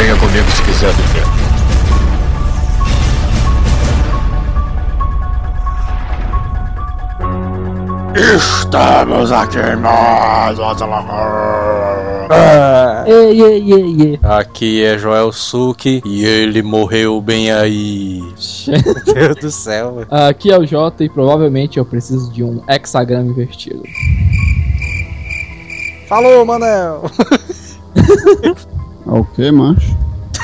venha comigo se quiser viver. Estamos aqui nós, Ei, ei, ei, ei. Aqui é Joel Suki e ele morreu bem aí. Meu Deus do céu. velho. Aqui é o Jota e provavelmente eu preciso de um hexagrama invertido. Falou, Manel. É O que, macho?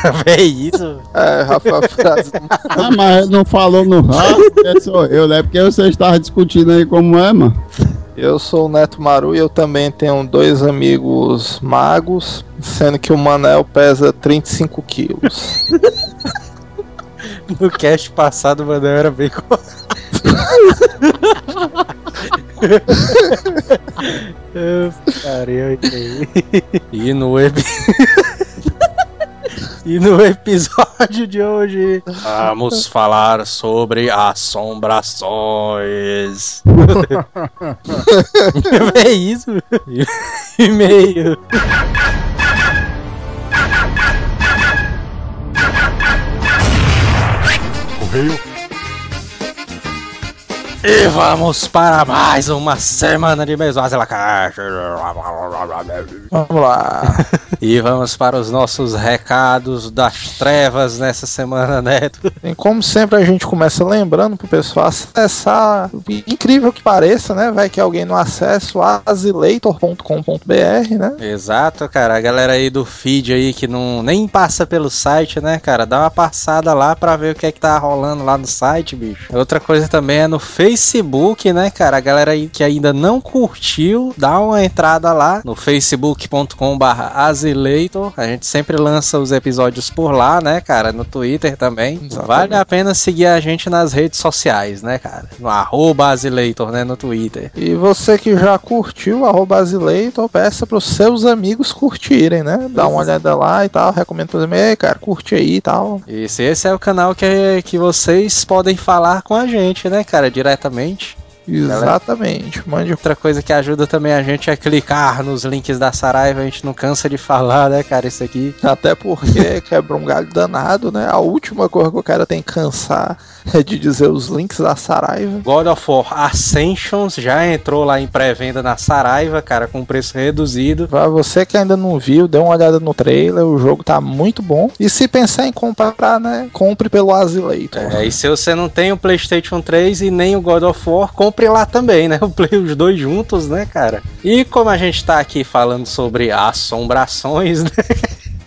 É isso. É, Rafa Frase. Ah, mas não falou no rádio, é sou eu, né? Porque você estava discutindo aí como é, mano. Eu sou o Neto Maru e eu também tenho dois amigos magos, sendo que o Manel pesa 35 quilos. No cast passado, o Manel era bem aí. E no epi... E no episódio de hoje vamos falar sobre assombrações. é isso? E-mail. Correio. E vamos para mais uma semana de Mesósia La Caixa. Vamos lá. E vamos para os nossos recados das trevas nessa semana, Neto. E como sempre a gente começa lembrando pro pessoal acessar, incrível que pareça, né? Vai que alguém não acessa o azileitor.com.br, né? Exato, cara. A galera aí do feed aí que não nem passa pelo site, né, cara? Dá uma passada lá pra ver o que é que tá rolando lá no site, bicho. Outra coisa também é no Facebook, né, cara? A galera aí que ainda não curtiu, dá uma entrada lá no facebook.com/barra Azileitor. A gente sempre lança os episódios por lá, né, cara? No Twitter também. Vale a pena seguir a gente nas redes sociais, né, cara? No arroba Azileitor, né, no Twitter. E você que já curtiu arroba Azileitor, peça pros seus amigos curtirem, né? Dá uma olhada lá e tal, recomendo amigos, "Ei, cara, curte aí e tal. Isso, esse é o canal que, que vocês podem falar com a gente, né, cara, diretamente. Exatamente. Mande Outra coisa que ajuda também a gente é clicar nos links da Saraiva, a gente não cansa de falar, né, cara, isso aqui. Até porque quebra um galho danado, né? A última coisa que o cara tem que cansar é de dizer os links da Saraiva. God of War Ascensions já entrou lá em pré-venda na Saraiva, cara, com preço reduzido. Pra você que ainda não viu, dê uma olhada no trailer, o jogo tá muito bom. E se pensar em comprar, né? Compre pelo Azileitor. É, e se você não tem o PlayStation 3 e nem o God of War, compre lá também, né? O Play os dois juntos, né, cara? E como a gente tá aqui falando sobre assombrações, né?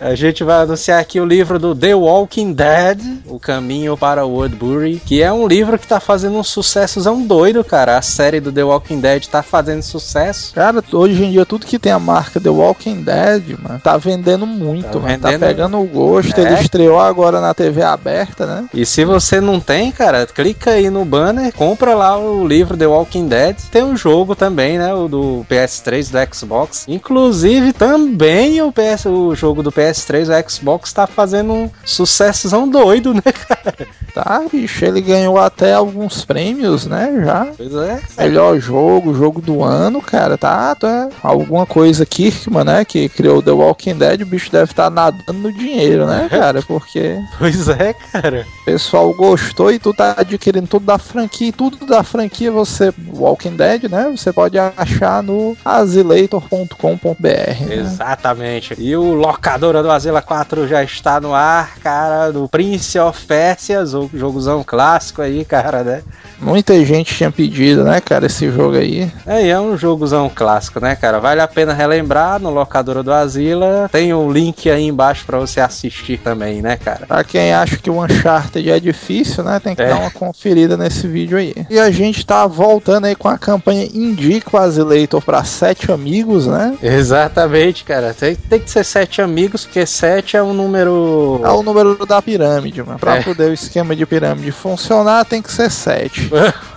A gente vai anunciar aqui o livro do The Walking Dead, O Caminho para Woodbury, que é um livro que tá fazendo um sucessozão doido, cara. A série do The Walking Dead tá fazendo sucesso. Cara, hoje em dia tudo que tem a marca The Walking Dead, mano, tá vendendo muito, Tá mano. Tá pegando o gosto. É. Ele estreou agora na TV aberta, né? E se você não tem, cara, clica aí no banner, compra lá o livro The Walking Dead. Tem um jogo também, né? O do PS3 do Xbox. Inclusive, também o, PS, o jogo do PS3 do Xbox tá fazendo um sucessozão doido, né, cara? Tá, bicho, ele ganhou até alguns prêmios, né? Já. Pois é. Melhor jogo, jogo do ano, cara, tá, tá. Alguma coisa Kirkman, né? Que criou The Walking Dead, o bicho deve estar nadando no dinheiro, né, cara? Porque Pois é, cara. o pessoal gostou e tu tá adquirindo tudo da franquia. Tudo da franquia você, Walking Dead, né? Você pode achar no azileitor.com.br. Né? Exatamente. E o Locadora do Azela 4 já está no ar, cara, do Prince of Persia, o jogozão clássico aí, cara, né? Muita gente tinha pedido, né, cara, esse jogo aí. É, e é um jogozão clássico, né, cara? Vale a pena relembrar no Locadora do Asila. Tem o link aí embaixo pra você assistir também, né, cara? Pra quem acha que o Uncharted é difícil, né? Tem que É. dar uma conferida nesse vídeo aí. E a gente tá voltando aí com a campanha Indica o Azileitor pra sete amigos, né? Exatamente, cara. Tem, tem que ser sete amigos, porque sete é um número. É o número da pirâmide, mano. Pra É. poder o esquema de pirâmide funcionar, tem que ser sete.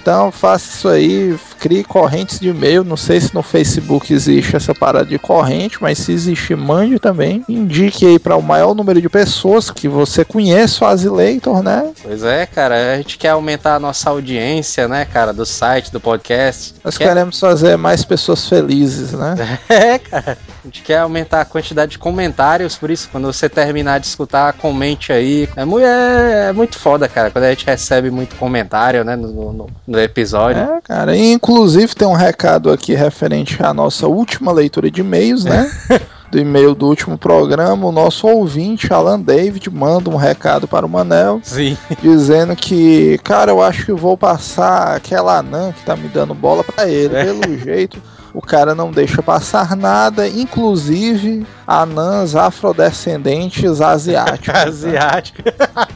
Então faça isso aí, crie correntes de e-mail. Não sei se no Facebook existe essa parada de corrente, mas se existe, mande também. Indique aí para o maior número de pessoas que você conhece o Azileitor, né? Pois é, cara, a gente quer aumentar a nossa audiência, né, cara, do site, do podcast. Nós Quer- queremos fazer mais pessoas felizes, né? É, cara. A gente quer aumentar a quantidade de comentários, por isso, quando você terminar de escutar, comente aí. É, mu- é, é muito foda, cara, quando a gente recebe muito comentário, né, no, no- no episódio. É, cara. E, inclusive tem um recado aqui referente à nossa última leitura de e-mails, né? Do e-mail do último programa, o nosso ouvinte, Alan David, manda um recado para o Manel, Sim. dizendo que, cara, eu acho que vou passar aquela anã que tá me dando bola pra ele. É. Pelo jeito, o cara não deixa passar nada, inclusive anãs afrodescendentes asiáticos. né? Asiático.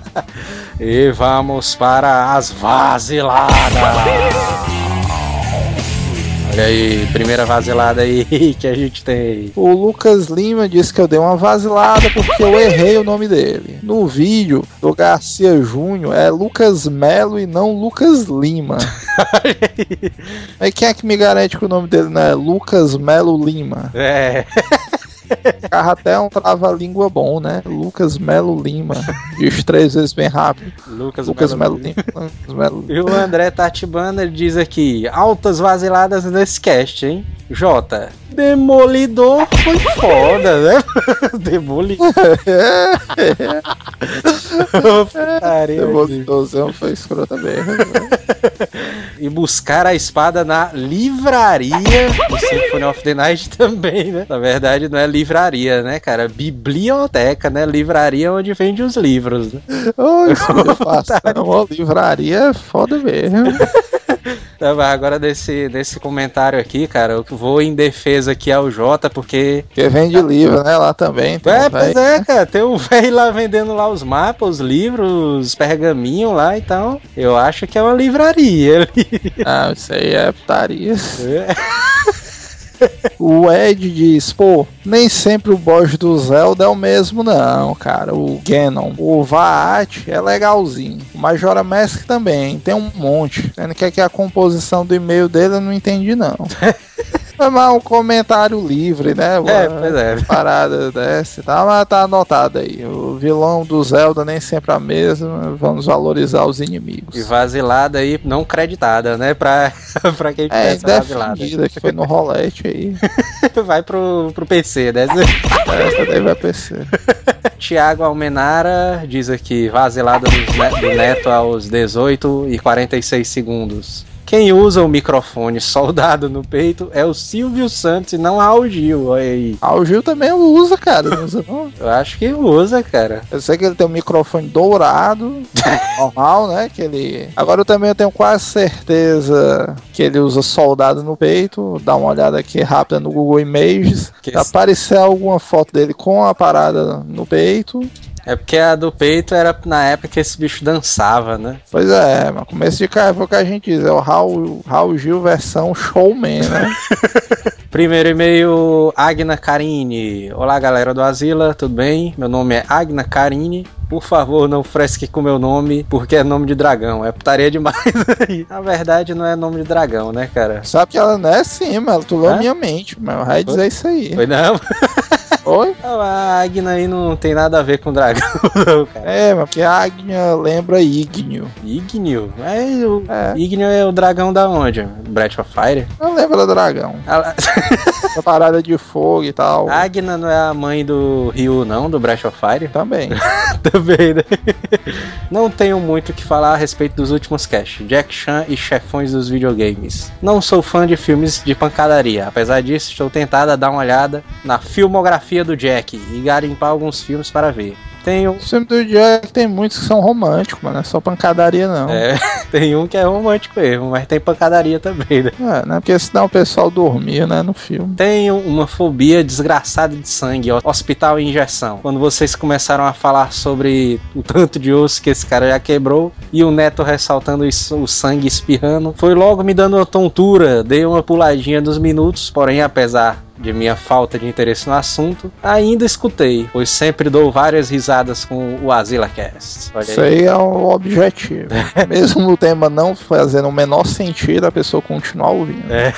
e vamos para as vaziladas. Olha aí, primeira vasilada aí que a gente tem. O Lucas Lima disse que eu dei uma vacilada porque eu errei o nome dele. No vídeo do Garcia Júnior é Lucas Melo e não Lucas Lima. Aí quem é que me garante que o nome dele não é Lucas Melo Lima? É, Carro até um trava-língua bom, né? Lucas Melo Lima. Diz três vezes bem rápido. Lucas, Lucas Melo. Melo Lima. Melo E o André Tatibana ele diz aqui: altas vaziladas nesse cast, hein? Jota, Demolidor foi foda, né? Demolidor. Putaria. Demolidozão foi escrota mesmo. E buscar a espada na livraria do Symphony of the Night também, né? Na verdade, não é livraria, né, cara? Biblioteca, né? Livraria onde vende os livros, né? Livraria é foda mesmo. Mas agora desse, desse comentário aqui, cara, eu vou em defesa aqui ao Jota, porque. Porque vende livro, né? Lá também. É, um pois é, cara, tem um velho lá vendendo lá os mapas, os livros, os pergaminhos lá, então eu acho que é uma livraria ali. Ah, isso aí é putaria. É. O Ed diz, pô, nem sempre o boss do Zelda é o mesmo não, cara. O Ganon. O Vaat é legalzinho. O Majora Mask também, tem um monte. Sendo que aqui a composição do e-mail dele eu não entendi não. Foi mal um comentário livre, né? É, Uma pois é. Parada dessa tal, mas tá anotado aí. O vilão do Zelda nem sempre é a mesma. Vamos valorizar os inimigos. E vazilada aí, não creditada, né? Pra, pra quem É, tivesse vazilada. que foi no rolete aí. Vai pro, pro PC, né? Essa daí vai PC. Tiago Almenara diz aqui, vazilada ne- do Neto aos 18 e 46 segundos. Quem usa o microfone soldado no peito é o Silvio Santos e não Raul Gil, olha aí. Ah, o Gil também usa, cara. Não usa não. Eu acho que usa, cara. Eu sei que ele tem um microfone dourado, normal, né? Que ele. Agora eu também tenho quase certeza que ele usa soldado no peito. Dá uma olhada aqui rápida no Google Images. Que Se aparecer alguma foto dele com a parada no peito. É porque a do peito era na época que esse bicho dançava, né? Pois é, mas começo de carro que a gente diz, é o Raul, Raul Gil versão showman, né? Primeiro e-mail, Agna Carini. Olá, galera do Asila, tudo bem? Meu nome é Agna Carini. Por favor, não fresque com meu nome, porque é nome de dragão. É putaria demais aí. Na verdade, não é nome de dragão, né, cara? Sabe que ela não é assim, mas tu leu Hã? minha mente, mas vai dizer isso aí. Foi não? Oi? A Agna aí não tem nada a ver com dragão, não, cara. É, mas porque a Agnia lembra Ignio. Ignio? É, o... É. Ignio é o dragão da onde? Breath of Fire? Não lembra dragão. A... Essa parada de fogo e tal. a Agna não é a mãe do Ryu, não, do Breath of Fire? Também. Também, né? Não tenho muito o que falar a respeito dos últimos cast, Jack Chan e chefões dos videogames. Não sou fã de filmes de pancadaria, apesar disso, estou tentada a dar uma olhada na filmografia do Jack e garimpar alguns filmes para ver. Tenho. O filme do Jack tem muitos que são românticos, mas não é só pancadaria, não. É, tem um que é romântico mesmo, mas tem pancadaria também, né? É, né? Porque senão o pessoal dormia, né, no filme. Tenho uma fobia desgraçada de sangue, hospital e injeção. Quando vocês começaram a falar sobre o tanto de osso que esse cara já quebrou e o neto ressaltando isso, o sangue espirrando, foi logo me dando uma tontura. Dei uma puladinha dos minutos, porém, apesar de minha falta de interesse no assunto, ainda escutei, pois sempre dou várias risadas com o Azila Cast. Olha Isso aí. aí é o objetivo. Mesmo o tema não fazendo o menor sentido, a pessoa continuar ouvindo. É.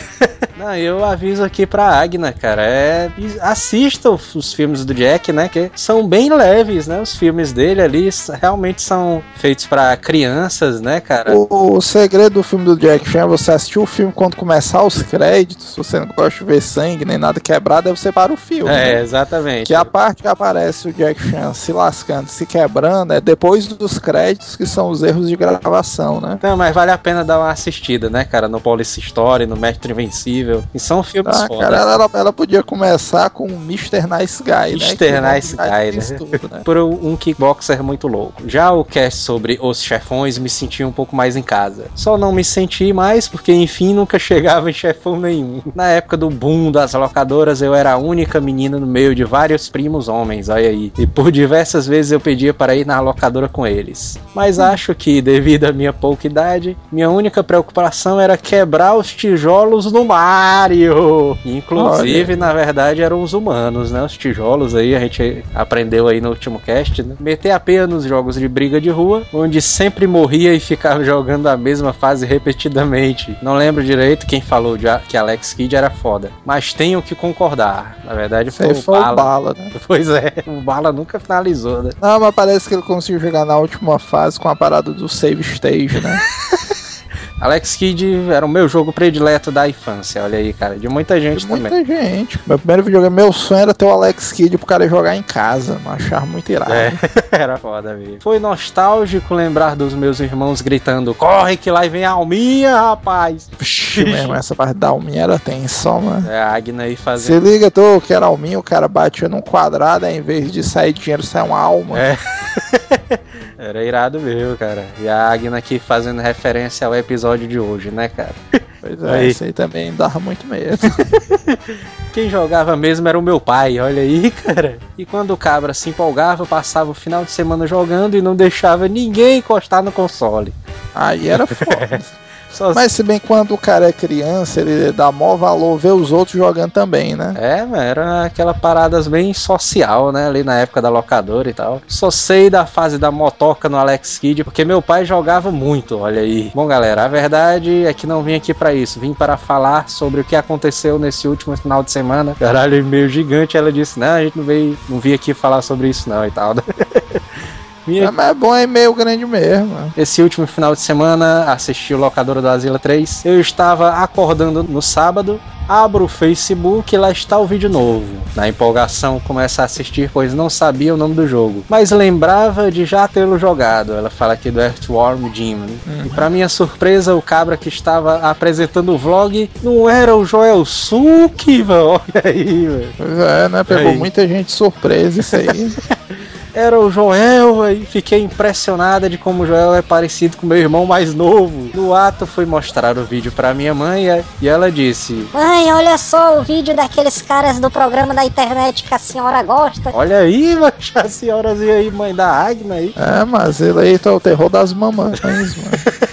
Não, eu aviso aqui pra Agna, cara, é assista os filmes do Jack, né, que são bem leves, né? Os filmes dele ali realmente são feitos pra crianças, né, cara? O, o segredo do filme do Jack Chan é você assistir o filme quando começar os créditos, se você não gosta de ver sangue nem nada quebrado, aí você para o filme. É, né? exatamente. Que a parte que aparece o Jack Chan se lascando, se quebrando, é depois dos créditos que são os erros de gravação, né? Não, mas vale a pena dar uma assistida, né, cara? No Police Story, no Mestre Invencível. E são filmes Ah, foda. cara, ela, ela podia começar com o Mr. Nice Guy, né? Mr. Que é Nice Guy, né? fez tudo, né? por um kickboxer muito louco. Já o cast sobre os chefões me senti um pouco mais em casa. Só não me senti mais porque, enfim, nunca chegava em chefão nenhum. Na época do boom das locadoras, eu era a única menina no meio de vários primos homens, olha aí. E por diversas vezes eu pedia para ir na locadora com eles. Mas acho que, devido à minha pouca idade, minha única preocupação era quebrar os tijolos no Mario. Inclusive, na verdade, eram os humanos, né? Os tijolos aí, a gente aprendeu aí no último cast, né? Meter a pena nos jogos de briga de rua, onde sempre morria e ficava jogando a mesma fase repetidamente. Não lembro direito quem falou já que Alex Kidd era foda, mas tenho que concordar. Na verdade, foi, o foi o Bala. bala, né? Pois é, o Bala nunca finalizou, né? Não, mas parece que ele conseguiu jogar na última fase com a parada do save stage, né? Alex Kidd era o meu jogo predileto da infância, olha aí, cara, de muita gente De também. muita gente. Meu primeiro videogame, meu sonho era ter o Alex Kidd pro cara jogar em casa. Eu achava muito irado. É, era foda mesmo. Foi nostálgico lembrar dos meus irmãos gritando: Corre que lá vem a Alminha, rapaz! Vixe, mesmo, essa parte da alminha era tensa, mano. É a Agna aí Se fazendo. liga, tô, que era alminha, o cara batia num quadrado, aí em vez de sair dinheiro, sai uma alma. É. Era irado mesmo, cara. E a Agna aqui fazendo referência ao episódio de hoje, né, cara? Pois é, Aí. isso aí também dava muito medo. Quem jogava mesmo era o meu pai, olha aí, cara. E quando o cabra se empolgava, passava o final de semana jogando e não deixava ninguém encostar no console. Aí era foda. Mas se bem quando o cara é criança, ele dá maior valor ver os outros jogando também, né? É, era aquela paradas bem social, né? Ali na época da locadora e tal. Só sei da fase da motoca no Alex Kidd, porque meu pai jogava muito, olha aí. Bom, galera, a verdade é que não vim aqui pra isso. Vim para falar sobre o que aconteceu nesse último final de semana. Caralho, meio gigante. Ela disse: Não, a gente não veio, não vim aqui falar sobre isso, não e tal. Vim É, mas é bom é meio grande mesmo. esse último final de semana assisti o Locadora do Asila 3. Eu estava acordando no sábado, abro o Facebook e lá está o vídeo novo. Na empolgação, começo a assistir, pois não sabia o nome do jogo, mas lembrava de já tê-lo jogado. Ela fala aqui do Earthworm Jim. E para minha surpresa, o cabra que estava apresentando o vlog não era o Joel Suki, velho. Olha aí, velho. Pois é, né? Pegou Aí. muita gente surpresa isso aí. Era o Joel, e fiquei impressionada de como o Joel é parecido com meu irmão mais novo. No ato, fui mostrar o vídeo pra minha mãe e- ela disse: Mãe, olha só o vídeo daqueles caras do programa da internet que a senhora gosta. Olha aí, mas a senhorazinha aí, mãe da Agna aí. É, mas ele aí tá o terror das mamães, mano.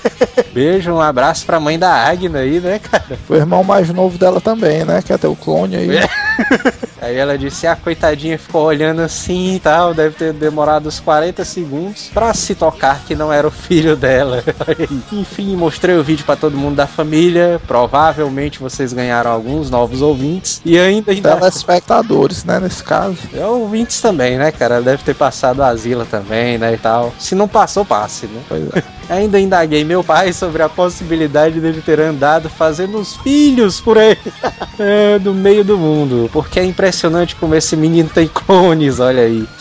Beijo, um abraço pra mãe da Agna aí, né, cara? O irmão mais novo dela também, né? Que é teu clone aí. Aí ela disse: a coitadinha ficou olhando assim e tal, deve ter demorado uns 40 segundos pra se tocar que não era o filho dela. Enfim, mostrei o vídeo pra todo mundo da família. Provavelmente vocês ganharam alguns novos ouvintes. E ainda ainda. Telespectadores, né? Nesse caso. É ouvintes também, né, cara? Deve ter passado a Asila também, né, e tal. Se não passou, passe, né? Pois é. Ainda indaguei meu pai sobre a possibilidade dele ter andado fazendo os filhos por aí, é, no meio do mundo. Porque é impressionante como esse menino tem clones, olha aí.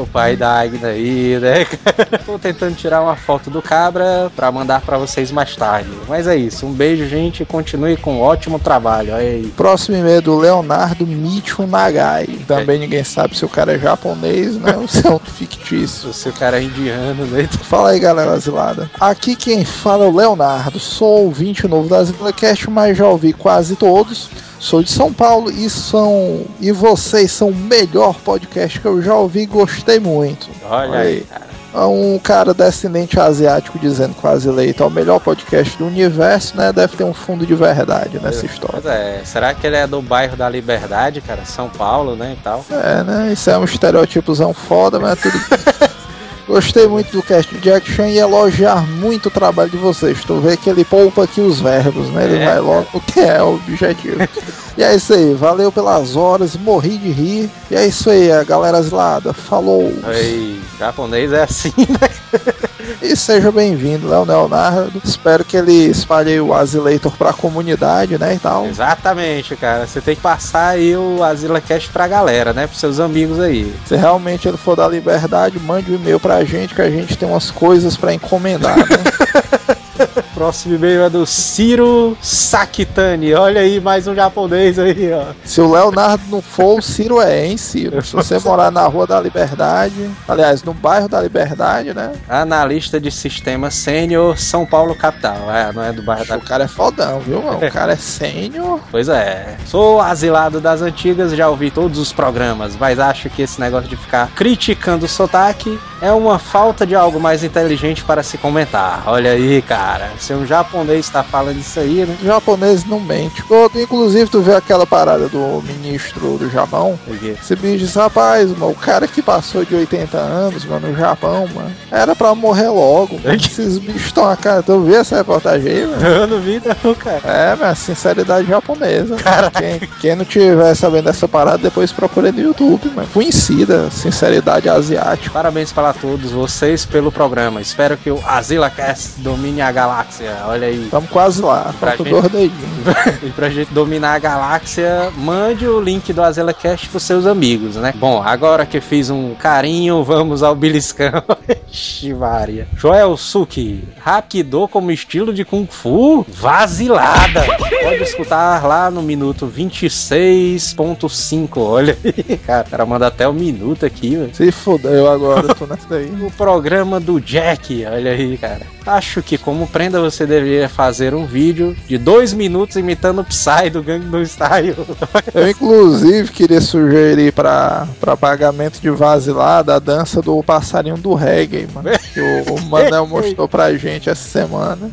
O pai da Agna aí, né? cara? Tô tentando tirar uma foto do cabra pra mandar pra vocês mais tarde. Mas é isso. Um beijo, gente. e Continue com um ótimo trabalho. Aí. Próximo e-mail do Leonardo Micho Nagai. Também ninguém sabe se o cara é japonês, né? Ou se é um fictício. Se o cara é indiano, né? Fala aí, galera asilada. Aqui quem fala é o Leonardo. Sou ouvinte novo da ZilaCast, mas já ouvi quase todos. Sou de São Paulo e são e vocês são o melhor podcast que eu já ouvi e gostei muito. Olha aí, aí. cara. Um cara descendente asiático dizendo que o Azileito é o melhor podcast do universo, né? Deve ter um fundo de verdade nessa história. Pois é, será que ele é do bairro da Liberdade, cara? São Paulo, né, e tal? É, né? Isso é um estereótipozão foda, mas é tudo. Gostei muito do cast de Chan e elogiar muito o trabalho de vocês. Tu vê que ele poupa aqui os verbos, né? Ele É, vai logo o que é o objetivo. E é isso aí, valeu pelas horas, morri de rir. E é isso aí, a galera asilada. Falou! Ei, japonês é assim, né? E seja bem-vindo, Léo Leonardo. Espero que ele espalhe o Azileitor pra comunidade, né? E tal. Exatamente, cara. Você tem que passar aí o Azila Cash pra galera, né? Pros seus amigos aí. Se realmente ele for da liberdade, mande um e-mail pra gente que a gente tem umas coisas pra encomendar, né? Próximo e-mail é do Ciro Sakitani. Olha aí, mais um japonês aí, ó. Se o Leonardo não for, o Ciro é, hein, Ciro? Se você morar na Rua da Liberdade, aliás, no bairro da Liberdade, né? Analista de sistema sênior, São Paulo capital. É, não é do bairro da O cara é fodão, viu, mano? O cara é sênior. Pois é. Sou asilado das antigas, já ouvi todos os programas, mas acho que esse negócio de ficar criticando o sotaque é uma falta de algo mais inteligente para se comentar. Olha aí, cara. Se um japonês tá falando isso aí, né? O japonês não mente. Inclusive, tu vê aquela parada do ministro do Japão. Esse bicho disse, rapaz, mano, o cara que passou de 80 anos, mano, no Japão, mano, era pra morrer logo. Mano. Esses bichos estão a cara. Tu viu essa reportagem aí, mano? Eu não vi, não, cara. É, minha sinceridade japonesa. Quem, quem não tiver sabendo dessa parada, depois procura no YouTube, mano. Conhecida, sinceridade asiática. Parabéns para todos vocês pelo programa. Espero que o AsilaCast domine a galáxia. Olha aí. Tamo quase lá, Pra falta gente- dois. E pra gente dominar a galáxia, mande o link do AsilaCast pros seus amigos, né? Bom, agora que fiz um carinho, vamos ao beliscão. Chivaria. Joel Suki, Rapido como estilo de Kung Fu? Vazilada! Pode escutar lá no minuto 26.5. Olha aí, cara. O cara manda até o minuto aqui, velho. Se fudeu agora, tô nessa daí. O programa do Jack, olha aí, cara. Acho que como prenda você deveria fazer um vídeo de dois minutos imitando o Psy do Gangnam Style. Eu, inclusive, queria sugerir pra pagamento de vasilada a dança do passarinho do reggae, mano. Que o, o Manel mostrou pra gente essa semana.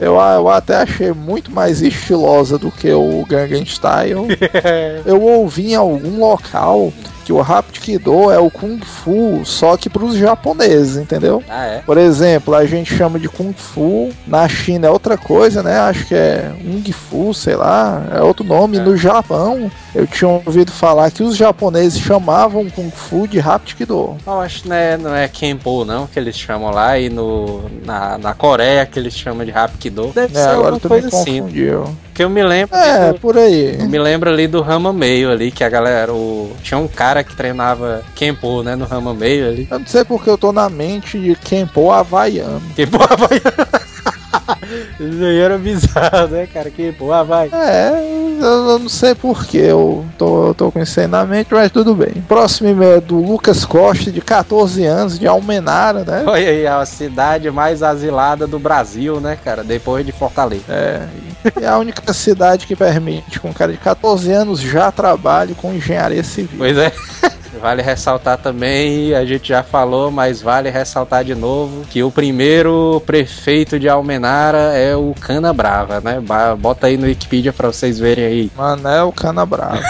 Eu, eu até achei muito mais estilosa do que o Gangnam Style. Eu ouvi em algum local que o Hapkido é o Kung Fu, só que pros japoneses, entendeu? Ah, é? Por exemplo, a gente chama de Kung Fu, na China é outra coisa, né? Acho que é Ung Fu, sei lá, é outro nome. É. No Japão, eu tinha ouvido falar que os japoneses chamavam Kung Fu de Hapkido. Eu acho que não é, não é Kenpo, não, que eles chamam lá. E no, na, na Coreia, que eles chamam de Hapkido. Deve É, ser agora tu me coisa assim. confundiu. Que eu me lembro. É, do- por aí. eu me lembro ali do Rama Meio ali, que a galera. O, tinha um cara que treinava Kenpo, né? No Rama Meio ali. Eu não sei porque eu tô na mente de Kenpo havaiano. Kenpo Havaiano. Era bizarro, né, cara? Kenpo Havaiano. É, eu não sei porque eu tô, tô com isso aí na mente, mas tudo bem. Próximo e-mail é do Lucas Costa, de 14 anos, de Almenara, né? Olha aí, a cidade mais asilada do Brasil, né, cara? Depois de Fortaleza. É, é a única cidade que permite que um cara de 14 anos já trabalhe com engenharia civil. Pois é. Vale ressaltar também, a gente já falou, mas vale ressaltar de novo que o primeiro prefeito de Almenara é o Cana Brava, né? Bota aí no Wikipedia pra vocês verem aí. Manel Cana Brava.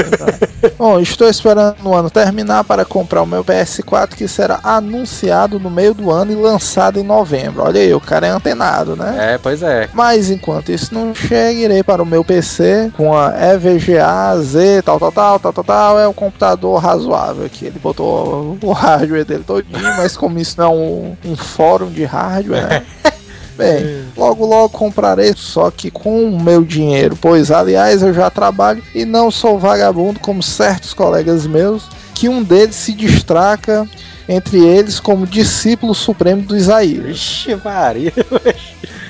Bom, estou esperando o ano terminar para comprar o meu PS4 que será anunciado no meio do ano e lançado em novembro. Olha aí, o cara é antenado, né? É, pois é. Mas enquanto isso não chega, irei para o meu PC com a EVGA Z, tal, tal, tal, tal, tal, tal. É um computador razoável aqui. Ele botou o hardware dele todinho, mas como isso não é um, um fórum de hardware, né? Bem, logo logo comprarei, só que com o meu dinheiro, pois aliás eu já trabalho e não sou vagabundo como certos colegas meus, que um deles se destaca entre eles como discípulo supremo do Isaías. Vixe, Maria.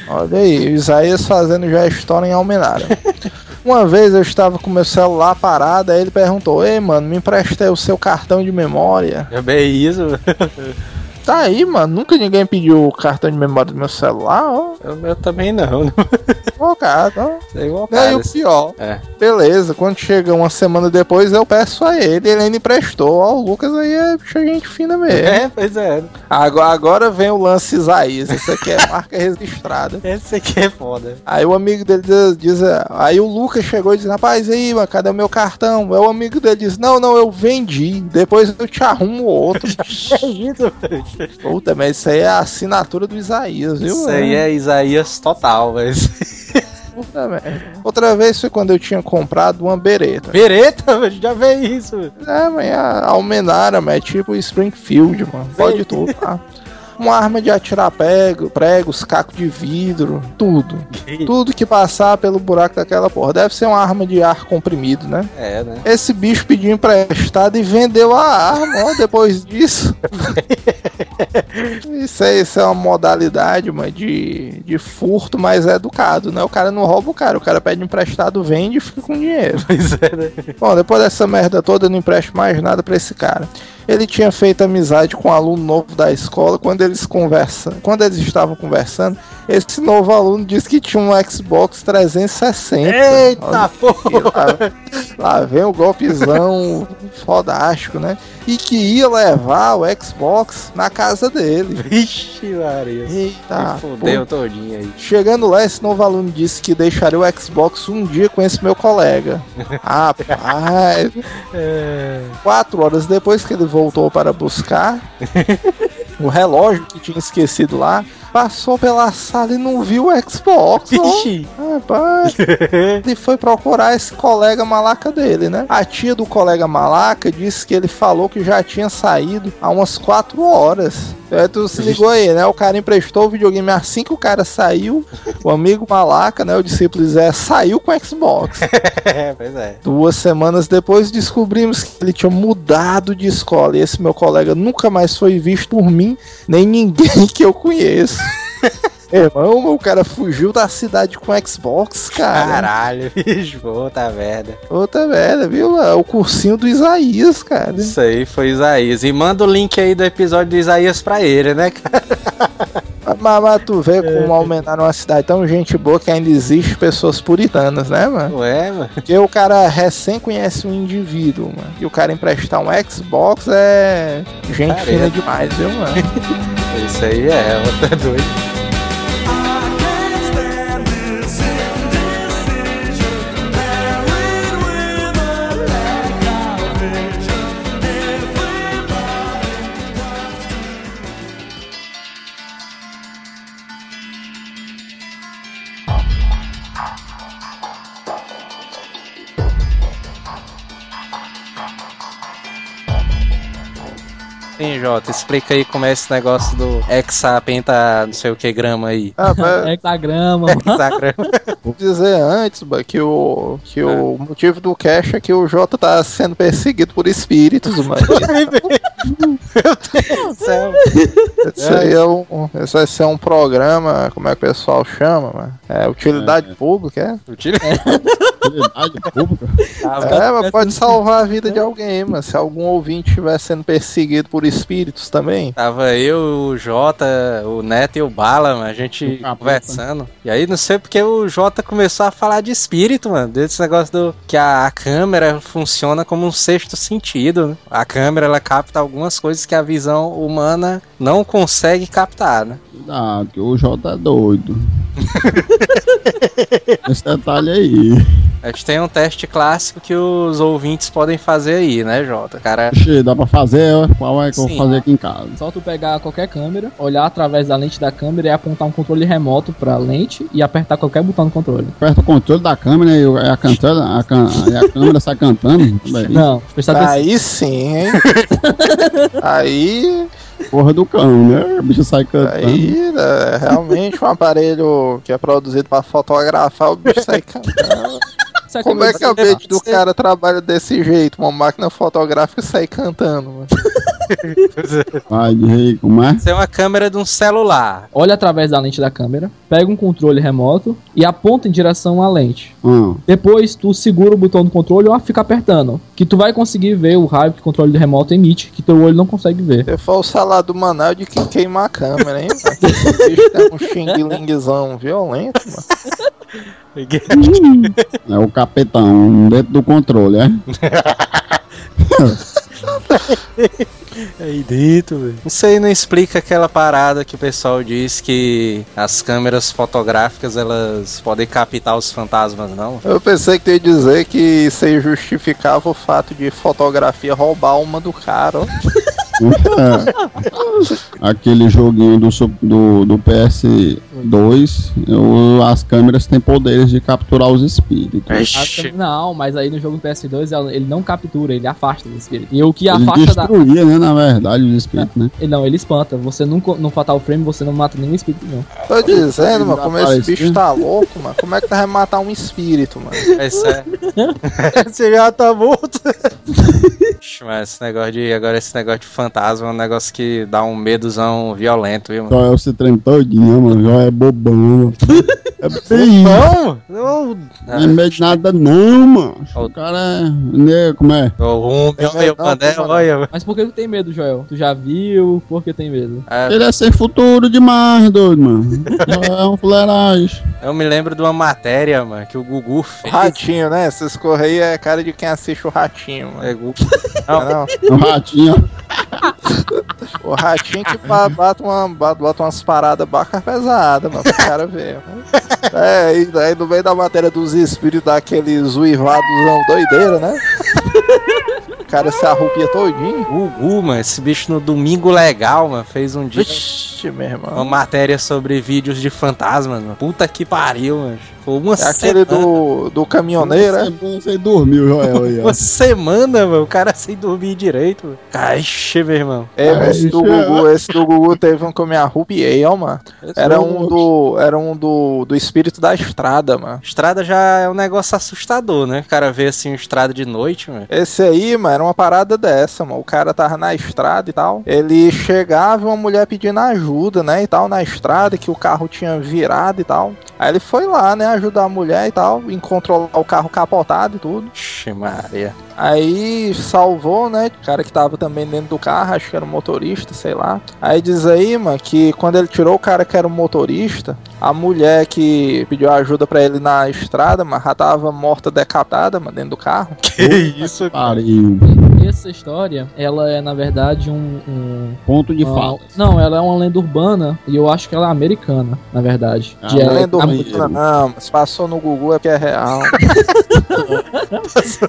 Olha aí, o Isaías fazendo já história em Almenara. Uma vez eu estava com meu celular parado, aí ele perguntou: Ei, mano, me empresta aí o seu cartão de memória. É bem isso. Tá aí, mano. Nunca ninguém pediu o cartão de memória do meu celular, ó. Eu, eu também não. não Invocado, ó. sei qual E aí cara. o pior. É. Beleza, quando chega uma semana depois, eu peço a ele, ele ainda emprestou. Ó, o Lucas aí é bicho gente fina mesmo. É, pois é. Agora, agora vem o lance Isaías. Isso aqui é marca registrada. Esse aqui é foda. Aí o amigo dele diz, diz- aí o Lucas chegou e disse, rapaz, aí, mano, cadê o meu cartão? Aí o amigo dele diz, não, não, eu vendi, depois eu te arrumo outro. É isso, Puta, mas isso aí é a assinatura do Isaías, viu? Isso aí é Isaías total, mas. Puta merda. Outra vez foi quando eu tinha comprado uma bereta. Bereta, já veio isso. É, mas a Almenara, mas é tipo Springfield, mano. Pode tudo, tá? Uma arma de atirar prego, pregos, caco de vidro, tudo. Tudo que passar pelo buraco daquela porra. Deve ser uma arma de ar comprimido, né? É, né? Esse bicho pediu emprestado e vendeu a arma, ó, depois disso. isso, é, isso é uma modalidade, mano, de, de furto mais educado, né? O cara não rouba o cara, o cara pede emprestado, vende e fica com dinheiro. Pois é, né? Bom, depois dessa merda toda, eu não empresto mais nada pra esse cara. Ele tinha feito amizade com um aluno novo da escola. Quando eles conversam, quando eles estavam conversando, esse novo aluno disse que tinha um Xbox 360. Eita Olha, porra! lá, lá vem o golpezão fodástico, né? E que ia levar o Xbox na casa dele. Vixe, Maria. Eita, fudeu todinho aí. Chegando lá, esse novo aluno disse que deixaria o Xbox um dia com esse meu colega. Rapaz, É... Quatro horas depois que ele voltou para buscar, o relógio que tinha esquecido lá passou pela sala e não viu o Xbox. Vixe! Rapaz, ele foi procurar esse colega malaca dele, né? A tia do colega malaca disse que ele falou que já tinha saído há umas quatro horas. Aí tu se ligou aí, né? O cara emprestou o videogame assim que o cara saiu. O amigo malaca, né? O discípulo Zé saiu com o Xbox. É, pois é. Duas semanas depois descobrimos que ele tinha mudado de escola e esse meu colega nunca mais foi visto por mim, nem ninguém que eu conheço. Irmão, o cara fugiu da cidade com Xbox, cara. Caralho, bicho, puta merda. Outra velha, viu? É o cursinho do Isaías, cara. Isso aí foi Isaías. E manda o link aí do episódio do Isaías pra ele, né, cara? Mas, mas tu vê como aumentar numa cidade tão gente boa que ainda existe pessoas puritanas, né, mano? Ué, mano. Porque o cara recém conhece um indivíduo, mano. E o cara emprestar um Xbox é gente Careta. fina demais, viu, mano? Isso aí é, outra doido. Sim, Jota, explica aí como é esse negócio do hexapenta não sei o que grama aí. Ah, mas Hexagrama. Hexagrama. vou dizer antes, mano, que o, que o motivo do cash é que o Jota tá sendo perseguido por espíritos, mano. do céu. Esse aí é um, esse vai ser um programa, como é que o pessoal chama, mano? É utilidade pública, é? Tiro- Utilidade pública. É, mas pode salvar a vida de alguém, mano. Se algum ouvinte estiver sendo perseguido por espíritos também. Tava eu, o Jota, o Neto e o Bala, mano, a gente capeta. conversando. E aí não sei porque o Jota começou a falar de espírito, mano. Desse negócio do que a, a câmera funciona como um sexto sentido. Né? A câmera ela capta algumas coisas que a visão humana não consegue captar, né? Cuidado, que o J é doido. Esse detalhe aí. A gente tem um teste clássico que os ouvintes podem fazer aí, né, Jota? Cara, Oxi, dá pra fazer, ó. qual é que eu vou fazer aqui em casa? Só tu pegar qualquer câmera, olhar através da lente da câmera e apontar um controle remoto pra lente e apertar qualquer botão do controle. Aperta o controle da câmera e a, cantando, a, can- e a câmera sai cantando. Não, prestar atenção. Aí sim, hein? aí, Porra do cão, né? O bicho sai cantando. aí é realmente um aparelho que é produzido pra fotografar, o bicho sai cantando. Como é que a mente do cara trabalha desse jeito? Uma máquina fotográfica sai cantando, mano. Vai, aí, como é? Isso é uma câmera de um celular. Olha através da lente da câmera, pega um controle remoto e aponta em direção à lente. Ah, Depois tu segura o botão do controle ou fica apertando. Que tu vai conseguir ver o raio que o controle remoto emite, que teu olho não consegue ver. Se for o salário do Manel de quem queima a câmera, hein? mano? O bicho tem um xing-lingzão violento, mano. é o capetão dentro do controle, é? É dentro, velho. Isso aí não explica aquela parada que o pessoal diz que as câmeras fotográficas elas podem captar os fantasmas, não? Eu pensei que tu ia dizer que isso aí justificava o fato de fotografia roubar uma do cara. Aquele joguinho do, do, do PS 2, as câmeras têm poderes de capturar os espíritos. Não, mas aí no jogo do PS2 ele não captura, ele afasta os espíritos. E o que ele afasta destruía, da... né, na verdade, os espíritos, não, né? Não, ele espanta. Você não, no Fatal Frame, você não mata nenhum espírito, não. Tô dizendo, mano, como esse bicho tá louco, mano. Como é que tu vai matar um espírito, mano? É sério. esse já tá morto. Mas esse negócio de. Agora esse negócio de fantasma é um negócio que dá um medozão violento, viu, mano? Só né, é o se todinho, mano. Já é bobão. É bem. Não! Não! Não é medo de nada, não, mano. O cara é. né, Como é? O meu, Não, Mandel, não, não. olha. Mas por que tu tem medo, Joel? Tu já viu? Por que tem medo? É, Ele é sem futuro demais, doido, mano. É um fuleiragem. eu me lembro de uma matéria, mano, que o Gugu fez. Ratinho, né? Esses correios é cara de quem assiste o ratinho, mano. É, Gugu. Não, não. Um ratinho. O ratinho que bate, uma, ba- bota umas paradas bacas pesadas, mano, pro cara ver. É, aí, aí no meio da matéria dos espíritos daqueles uivadosão doideira, né? O cara se arrupia todinho. Gugu, mano, esse bicho no Domingo Legal, mano, fez um dia Vixe, meu uma irmão. matéria sobre vídeos de fantasmas, mano. Puta que pariu, mano. Uma É aquele semana. do, do caminhoneiro, é? Você, você dormiu, Joel, aí. Uma semana, mano, o cara sem dormir direito. mano. Aixe, meu irmão. É, esse do Gugu, esse do Gugu teve um que eu me arrupiei, ó, mano. Era um do. Era um do, do espírito da estrada, mano. Estrada já é um negócio assustador, né? O cara vê assim, estrada de noite, mano. Esse aí, mano, era uma parada dessa, mano. O cara tava na estrada e tal. Ele chegava e uma mulher pedindo ajuda, né? E tal, na estrada, que o carro tinha virado e tal. Aí ele foi lá, né, ajudar a mulher e tal. Encontrou o carro capotado e tudo. Ixi, Maria. Aí salvou, né? O cara que tava também dentro do carro, acho que era o motorista, sei lá. Aí diz aí, mano, que quando ele tirou o cara que era o motorista, a mulher que pediu ajuda pra ele na estrada, mano, já tava morta, decapitada, mano, dentro do carro. Que isso, Pariu. Essa história, ela é na verdade um. um- Ponto de uma- fala. Não, ela é uma lenda urbana e eu acho que ela é americana, na verdade. Ah, é- é lenda urbana, não, mas passou no Google é porque é real.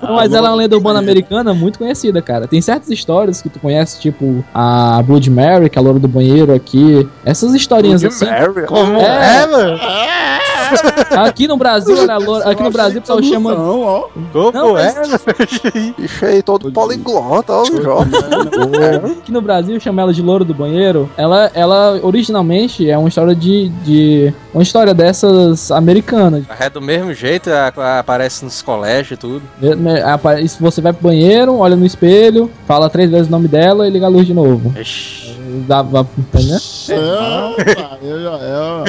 Não, mas ela é uma lenda urbana americana muito conhecida, cara. Tem certas histórias que tu conhece, tipo a Blood Mary, que é a loura do banheiro aqui. Essas historinhas assim. Mary. Como É. é, mano? Aqui no Brasil, é loura, aqui no Brasil o pessoal chama. Não, ó. Como Não, é? Bicho aí todo poliglota, ó, o Jorge. Aqui no Brasil chama ela de loura do banheiro. Ela, ela originalmente é uma história de, de uma história dessas americanas. É do mesmo jeito, a- aparece nos colégios e tudo. E se Você vai pro banheiro, olha no espelho, fala três vezes o nome dela e liga a luz de novo. Ixi. Dá, dá, entendeu? É, pariu, Joel.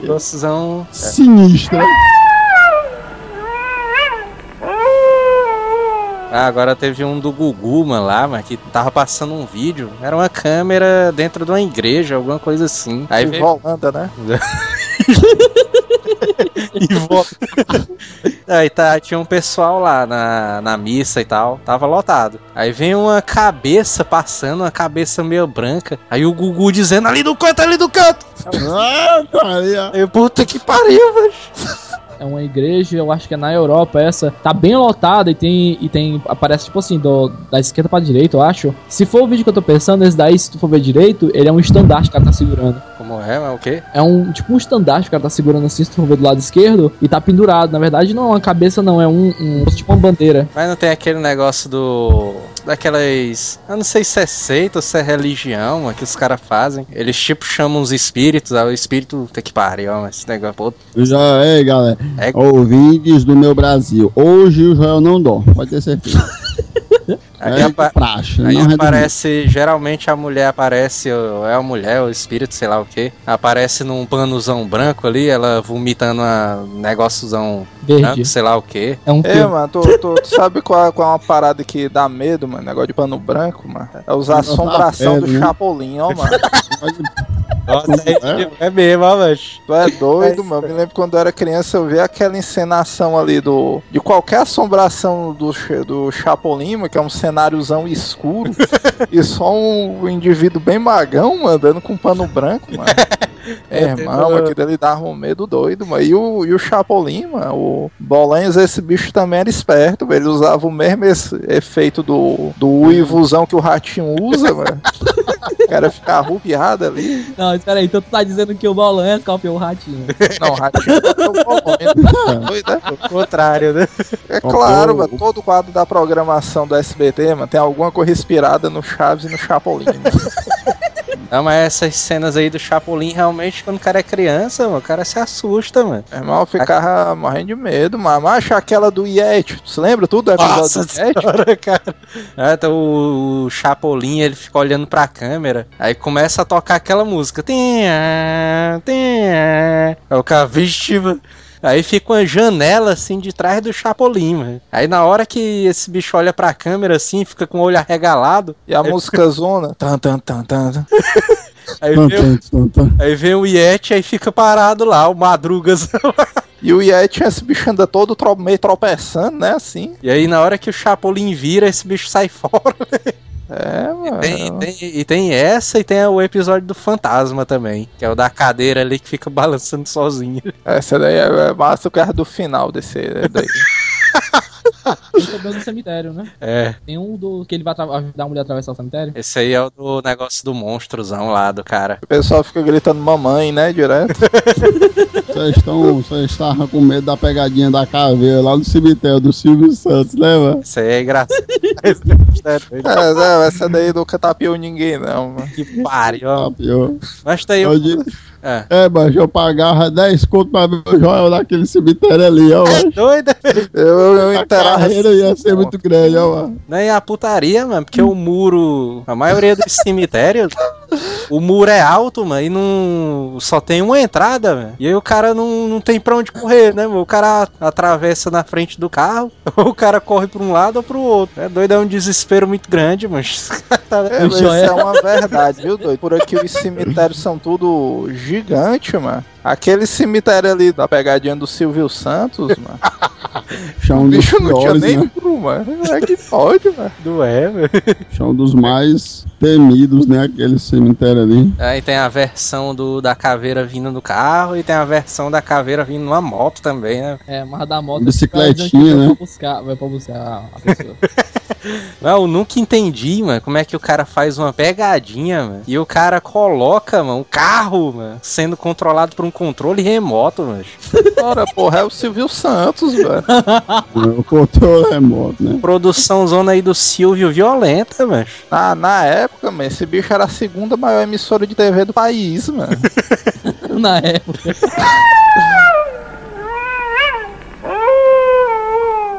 Negóciozão. Sinistra. Ah, agora teve um do Gugu, mano, lá, mano, que tava passando um vídeo. Era uma câmera dentro de uma igreja, alguma coisa assim. Aí veio né? e volta. Aí tá, tinha um pessoal lá na, na missa e tal, tava lotado. Aí vem uma cabeça passando, uma cabeça meio branca. Aí o Gugu dizendo ali do canto, ali do canto. Ah, pariu. Aí, puta que pariu, velho. É uma igreja, eu acho que é na Europa essa. Tá bem lotada e tem. E tem. Aparece tipo assim, do, da esquerda pra direita, eu acho. Se for o vídeo que eu tô pensando, esse daí, se tu for ver direito, ele é um estandarte que o cara tá segurando. Como é, mas o quê? É um tipo um estandarte que o cara tá segurando assim, se tu for ver do lado esquerdo, e tá pendurado. Na verdade, não é uma cabeça, não, é um. um tipo uma bandeira. Mas não tem aquele negócio do. Daquelas. Eu não sei se é seita ou se é religião, mano, que os caras fazem. Eles tipo chamam os espíritos, aí o espírito. Tem que pariu, mano, esse negócio. Pô, Já, ei, galera. É- Ouvintes do meu Brasil. Hoje o Joel não dorme, pode ter certeza. Aí, é apa- praxe. aí aparece, geralmente a mulher aparece, ou é a mulher, ou o espírito, sei lá o que, aparece num panozão branco ali, ela vomitando um negóciozão branco, Verde. sei lá o que. É um É, filme. mano, tu, tu- tu sabe qual, é- qual é uma parada que dá medo, mano? Negócio de pano branco, mano. É usar a assombração do pele, né? Chapolin, ó, mano. Nossa, é, É. é mesmo, ó, mas. Tu é doido, mano. Me lembro quando eu era criança, eu vi aquela encenação ali do. De qualquer assombração do, do Chapolin, mano, que é um cenáriozão escuro. e só um indivíduo bem magão, mano, andando com pano branco, mano. É, irmão, aquilo ali dava um medo doido, mano. E o, e o Chapolin, mano, o Bolanhos, esse bicho também era esperto, velho. Ele usava o mesmo efeito do, do uivuzão que o ratinho usa, mano. O cara ficar arrupiado ali. Não, espera aí, então tu tá dizendo que o Bolanha copiou o ratinho. Não, o ratinho é o. Doido, né? O contrário, né? É claro, o- mano, todo quadro da programação do SBT, mano, tem alguma coisa inspirada no Chaves e no Chapolin. mano. Não, mas essas cenas aí do Chapolin, realmente, quando o cara é criança, mano, o cara se assusta, mano. Meu irmão, eu ficava morrendo de medo, mano. Mas aquela do Yeti, você lembra tudo do episódio Nossa do Yeti? senhora, cara. Ah, então o, Chapolin, ele fica olhando pra câmera, aí começa a tocar aquela música. Tinha, tinha. Aí o cara, vixe, mano. Aí fica uma janela assim de trás do Chapolin, mano. Aí na hora que esse bicho olha pra câmera assim, fica com o olho arregalado, E a música zona. Tan, tan, tan, tan. aí vem, aí vem o Yeti, aí fica parado lá, o Madrugas. E o Yeti, esse bicho anda todo tro- meio tropeçando, né? Assim. E aí na hora que o Chapolin vira, esse bicho sai fora. É, mano. Tem, tem- e tem essa e tem o episódio do fantasma também, que é o da cadeira ali que fica balançando sozinho. Essa daí é, é massa o cara do final desse daí. Tem também o do cemitério, né? É, Tem um do que ele vai ajudar a mulher a atravessar o cemitério. esse aí é o do negócio do monstrozão lá do cara. O pessoal fica gritando mamãe, né? Direto. Vocês estão. Vocês estavam com medo da pegadinha da caveira lá no cemitério do Silvio Santos, né, mano? Isso aí é engraçado. É, não, essa daí nunca tapiou ninguém, não, mano. que pariu. ó. Tá pior. Mas tá aí Eu É. é, mas eu pagava 10 conto pra ver o Joel naquele cemitério ali, ó, mano. Doida, Eu, eu, eu A carreira ia ser muito grande, ó, né? E a putaria, mano, porque o muro. A maioria dos cemitérios. O muro é alto, mano, e não. Só tem uma entrada, mano. E aí o cara não, não tem pra onde correr, né, mano? O cara atravessa na frente do carro, ou o cara corre pra um lado ou pro outro. É doido, é um desespero muito grande, mano. É, mas isso é uma verdade, viu, doido? Por aqui os cemitérios são tudo gigante, mano. Aquele cemitério ali da pegadinha do Silvio Santos, mano. Chão O dos bicho não tinha piores, nem né? mano. É que pode, mano. Não é, velho. Chão dos mais temidos, né? Aquele cemitério ali. Aí tem a versão do, da caveira vindo no carro e tem a versão da caveira vindo numa moto também, né? É, mas da moto. Bicicletinha, né? Vai pra buscar, vai pra buscar a pessoa. Não, eu nunca entendi, mano, como é que o cara faz uma pegadinha, mano, e o cara coloca, mano, um carro, mano, sendo controlado por um controle remoto, mano. Ora, porra, é o Silvio Santos, velho. O controle remoto, né? Produção zona aí do Silvio violenta, mano. Na, na época, mano, esse bicho era a segunda maior emissora de TV do país, mano. Na época.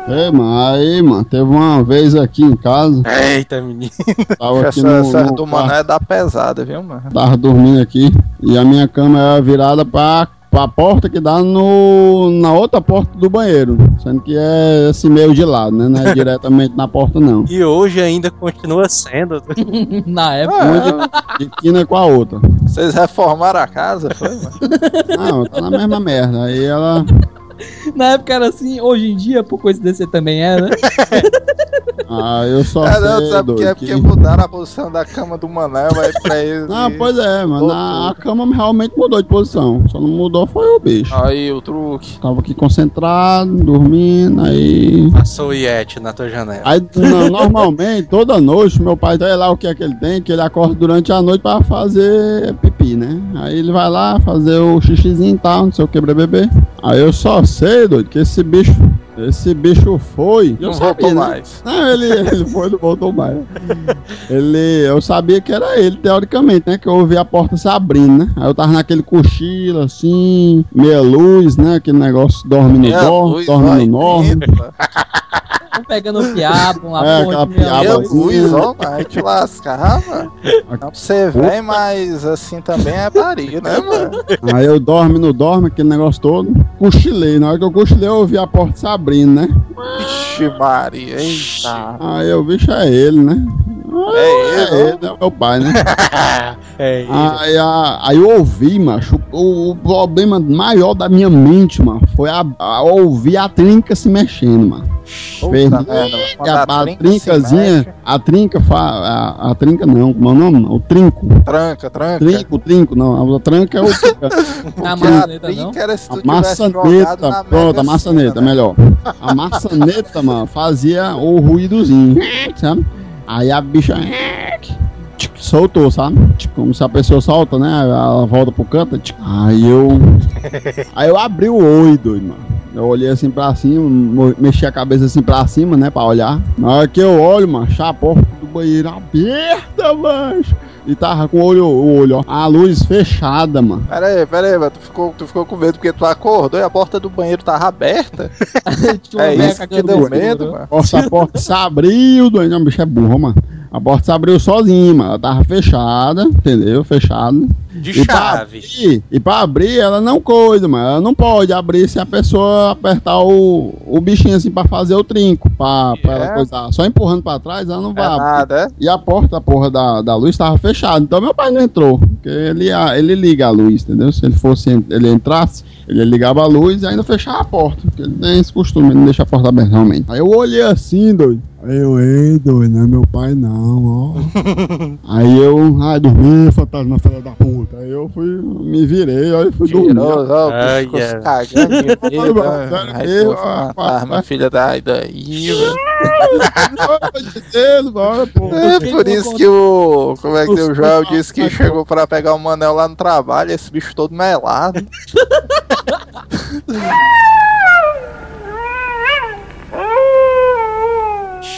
É, mas aí, mano, teve uma vez aqui em casa, Eita, menino. tava aqui Essa, no, essa no do Mané é da pesada, viu, mano? tava dormindo aqui, e a minha cama era virada pra, pra porta que dá no, na outra porta do banheiro, sendo que é assim meio de lado, né? Não é diretamente na porta, não. E hoje ainda continua sendo. Na época. Ah, De quina com a outra. vocês reformaram a casa, foi, mano? Não, tá na mesma merda. Aí ela. Na época era assim, hoje em dia, por coincidência também é, né? Ah, eu só É, não, sei, sabe porque é que- porque mudaram a posição da cama do Mané, vai pra ele. Ah, pois é, mano. A, a cama realmente mudou de posição. Só não mudou foi o bicho. Aí o truque. Tava aqui concentrado, dormindo, aí. Passou o Yeti na tua janela. Aí, não, normalmente, toda noite, meu pai, sei lá o que é que ele tem, que ele acorda durante a noite pra fazer pipi, né? Aí ele vai lá fazer o xixizinho e tal, não sei o que, bebê. Aí eu só sei, doido, que esse bicho, esse bicho foi. Não eu voltou sabia, né? mais. Não, ele, ele foi, não voltou mais. ele, eu sabia que era ele, teoricamente, né? Que eu ouvi a porta se abrindo, né? Aí eu tava naquele cochilo, assim, meia luz, né? Aquele negócio dorme no dorme, dorme no norme. Um pegando o piabo, uma É, porra de piaba. Jesus, ó, vai te lascar, mano. Você ver, mas assim também é pariu, né, mano? Aí eu dorme, não dorme, aquele negócio todo. Cochilei. Na hora que eu cochilei, eu ouvi a porta se abrindo, né? Vixe, Maria, eita. Aí eu, bicho, é ele, né? É ele, É é o meu pai, né? É, Aí, a- aí eu ouvi, macho, o, o problema maior da minha mente, mano, foi a, a ouvir a trinca se mexendo, mano. E a, a a trincazinha, a trinca fa, a, a trinca não, como é o nome? O trinco. Tranca, tranca. Trinco, trinco, não, a tranca é o a maçaneta, não? A maçaneta, pronto, a maçaneta, né? melhor. A maçaneta, mano, fazia o ruídozinho, sabe? Aí a bicha soltou, sabe? Como se a pessoa solta, né? Ela volta pro canto. Aí eu. Aí eu abri o olho, doido, mano. Eu olhei assim pra cima, mexi a cabeça assim pra cima, né? Pra olhar. Na hora que eu olho, mano, a porta do banheiro aberta, mano. E tava com o olho, o olho, ó. A luz fechada, mano. Pera aí, pera aí, mano. Tu ficou, tu ficou com medo porque tu acordou e a porta do banheiro tava aberta? É isso que deu medo, mano. Nossa, a porta se abriu, doido. Não, bicho é burro, mano. A porta se abriu sozinha, mano. Ela tava fechada, entendeu? Fechada. De E chave. abrir, e pra abrir, ela não coisa, mano. Ela não pode abrir se a pessoa apertar o, o bichinho assim pra fazer o trinco. Pra, pra ela É. coisar. Só empurrando pra trás, ela não É vai abrir. nada, é? E a porta, a porra da, da luz tava fechada. Então meu pai não entrou. Porque ele, ele liga a luz, entendeu? Se ele fosse, ele entrasse, ele ligava a luz e ainda fechava a porta. Porque ele tem esse costume, ele não deixa a porta aberta realmente. Aí eu olhei assim, doido. Aí eu, ei, doido, não é meu pai não, ó. aí eu, ai, dormi, fantasma filha da puta. Aí eu fui, me virei, aí fui dormir. Tirou, ó, Ai, ficou é. cagando de medo. Sério ó. Aí, mesmo, pô, ah, fantasma, ah, filha da daí, É por isso que o. Como é que o Joel disse que chegou pra pegar o Manel lá no trabalho, esse bicho todo melado.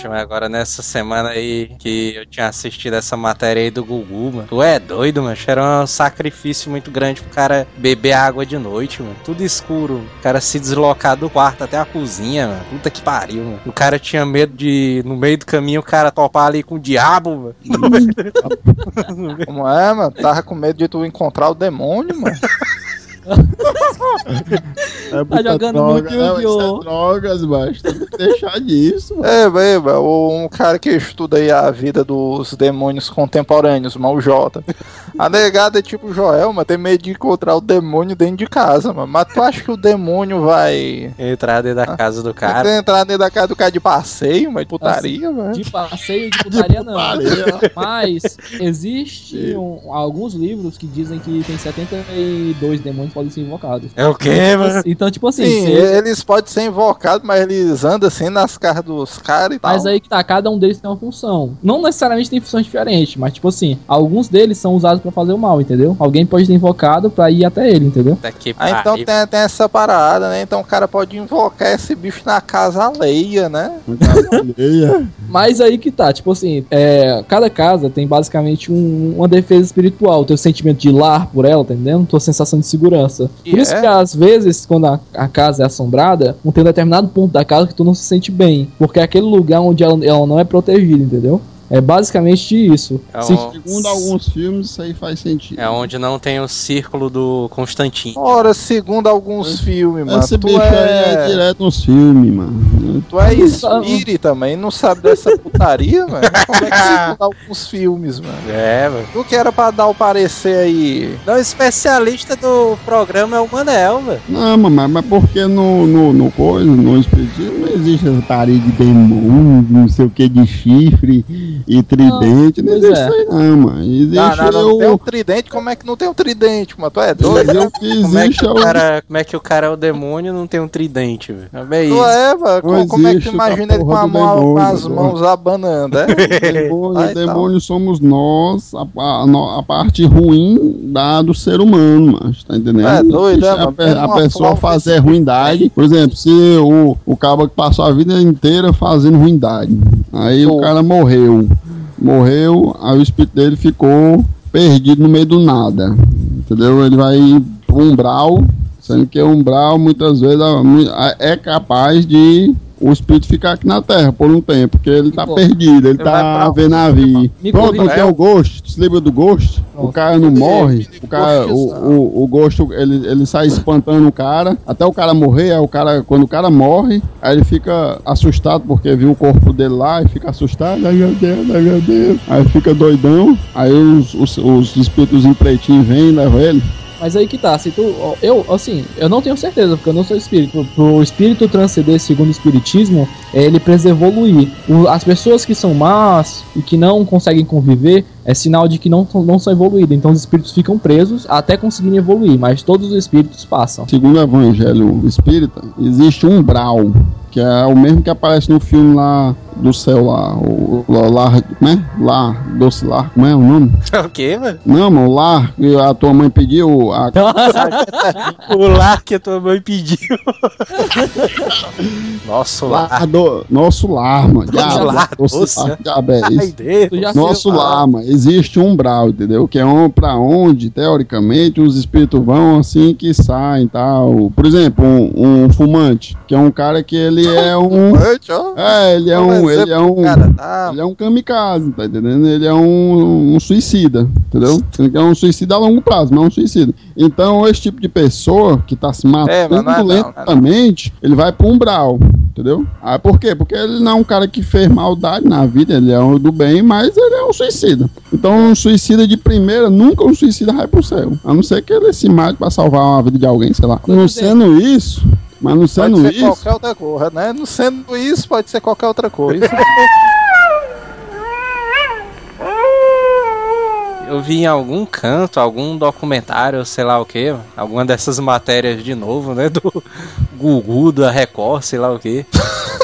Ixi, mas agora nessa semana aí que eu tinha assistido essa matéria aí do Gugu, mano. Tu é doido, mano. Era um sacrifício muito grande pro cara beber água de noite, mano. Tudo escuro. O cara se deslocar do quarto até a cozinha, mano. Puta que pariu, mano. O cara tinha medo de, no meio do caminho, o cara topar ali com o diabo, mano. Como é, mano? Tava com medo de tu encontrar o demônio, mano. É muita jogando droga, muito né? Isso Yu-Gi-Oh! é drogas, mas tem que deixar disso, mano. É, bem, um cara que estuda aí a vida dos demônios contemporâneos, o Jota. A negada é tipo Joel, mano, tem medo de encontrar o demônio dentro de casa, mano. Mas tu acha que o demônio vai Entrar dentro da casa do cara. Vai entrar dentro da casa do cara de passeio, mas de putaria, mano? De passeio de putaria, não. putaria. Mas existe um- alguns livros que dizem que tem 72 demônios podem ser invocados. É o quê, mano? Então, tipo assim, Sim, se- eles podem ser invocados, mas eles andam assim nas casas dos caras e tal. mas aí que tá, cada um deles tem uma função. Não necessariamente tem funções diferentes, mas tipo assim, alguns deles são usados pra fazer o mal, entendeu? Alguém pode ter invocado pra ir até ele, entendeu? Que Ah, então tem, tem essa parada, né? Então o cara pode invocar esse bicho na casa alheia, né? Alheia. Mas aí que tá, tipo assim, é, cada casa tem basicamente um- uma defesa espiritual, teu sentimento de lar por ela, tá entendendo? Tua sensação de segurança. E Por isso é? que às vezes, quando a, a casa é assombrada, não tem um determinado ponto da casa que tu não se sente bem. Porque é aquele lugar onde ela, ela não é protegida, entendeu? É basicamente isso. É Se- um- Segundo alguns filmes, isso aí faz sentido. É onde não tem o círculo do Constantino. Ora, segundo alguns filmes, mano, Esse tu bicho aí é é, direto nos filmes, mano. tu é espírita, e não sabe dessa putaria, mano? Como é que segundo alguns filmes, mano? É, mano. Tu que era pra dar o parecer aí... Não, o especialista do programa é o Manel, velho. Não, mas, mas porque no, no, no coisa, no espiritismo, não existe essa parede de demônio, não sei o que, de chifre e tridente. Não, pois existe é. isso aí, não, mano. Existe não, não, não tem um o. tridente, como é que não tem um tridente, mano? Tu é doido? O que Como é, que é o cara, como é que o cara é o demônio e não tem um tridente, velho? É isso. é, mano? Como, Não como é que tu existe imagina ele com a mão, com demônio, as porra. mãos abanando, é? Demônio, Vai, então. demônio somos nós, a, a- a parte ruim da, do ser humano, mano. Tá entendendo? É doido, Deixa é, a, mano? a uma pessoa fazer ruindade. Por exemplo, se o, o cabo que passou a vida inteira fazendo ruindade, aí o cara morreu. Morreu, aí o espírito dele ficou perdido no meio do nada. Entendeu? Ele vai pro umbral, sendo que o umbral muitas vezes é capaz de o espírito fica aqui na Terra por um tempo, porque ele tá Pô, perdido, ele tá pra vendo a vida. Me Pronto, corrija. não tem o Ghost, se lembra do Ghost? O cara não morre, o cara, o, o, o Ghost, ele, ele sai espantando o cara, até o cara morrer, aí o cara, quando o cara morre, aí ele fica assustado porque viu o corpo dele lá e fica assustado, ai meu Deus, ai meu Deus, aí fica doidão, aí os, os, os espíritos em pretinho vêm e levam ele. Mas aí que tá, se tu. Eu, assim, eu não tenho certeza, porque eu não sou espírito. Pro espírito transcender segundo o espiritismo, é, ele precisa evoluir. As pessoas que são más e que não conseguem conviver, é sinal de que não, não são evoluídas. Então os espíritos ficam presos até conseguirem evoluir, mas todos os espíritos passam. Segundo o Evangelho Espírita, existe um umbral, que é o mesmo que aparece no filme lá do céu lá, o, o lar, né? Lar, doce lar, como é o nome? o quê, mano? Não, mano, o lar que a tua mãe pediu, a, O lar que a tua mãe pediu. Nossa, o lar. lar do, nosso lar, mano. Diabo, lar doce doce, lar, né? diabo é Ai. Deus. Nosso lar, mano, existe um umbral, entendeu? Que é um, pra onde, teoricamente, os espíritos vão assim que saem tal. Por exemplo, um, um fumante, que é um cara que ele é um. Antes, ó. É, ele é um. Ele é um. Cara, tá. Ele é um kamikaze, tá entendendo? Ele é um, um suicida, entendeu? Ele é um suicida a longo prazo, mas é um suicida. Então, esse tipo de pessoa que tá se matando É, mas não é não, lentamente, ele vai pro umbral, entendeu? Ah, por quê? Porque ele não é um cara que fez maldade na vida, ele é um do bem, mas ele é um suicida. Então, um suicida de primeira, nunca um suicida vai pro céu. A não ser que ele se mate pra salvar a vida de alguém, sei lá. Não sendo isso, mas não Pode sendo ser isso. qualquer outra coisa, né? Não sendo isso, pode ser qualquer outra coisa. Eu vi em algum canto, algum documentário, sei lá o que, alguma dessas matérias de novo, né? Do Gugu, da Record, sei lá o que.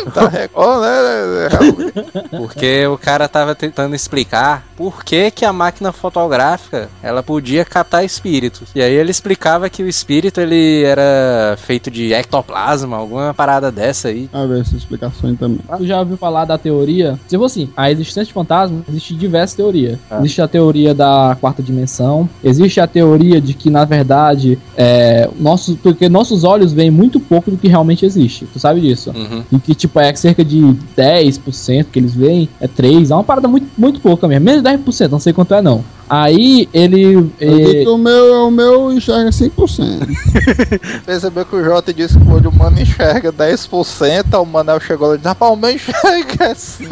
tá Record, né? Realmente. Porque o cara tava tentando explicar por que, que a máquina fotográfica ela podia captar espíritos. E aí ele explicava que o espírito ele era feito de ectoplasma, alguma parada dessa aí. A ver essa explicação aí também. Tu já ouviu falar da teoria? Tipo assim, a existência de fantasmas existe diversas teorias. Ah. Existe a teoria da quarta dimensão, existe a teoria de que, na verdade, é, nossos, porque nossos olhos veem muito pouco do que realmente existe. Tu sabe disso? Uhum. E que, tipo, é cerca de 10% que eles veem, é 3%, é uma parada muito, muito pouca mesmo. Menos de 10%, não sei quanto é não. Aí ele. Que o meu, o meu enxerga 5%. Percebeu que o Jota disse que o olho humano enxerga 10%, aí o Manel chegou lá e disse, rapaz, o meu enxerga assim.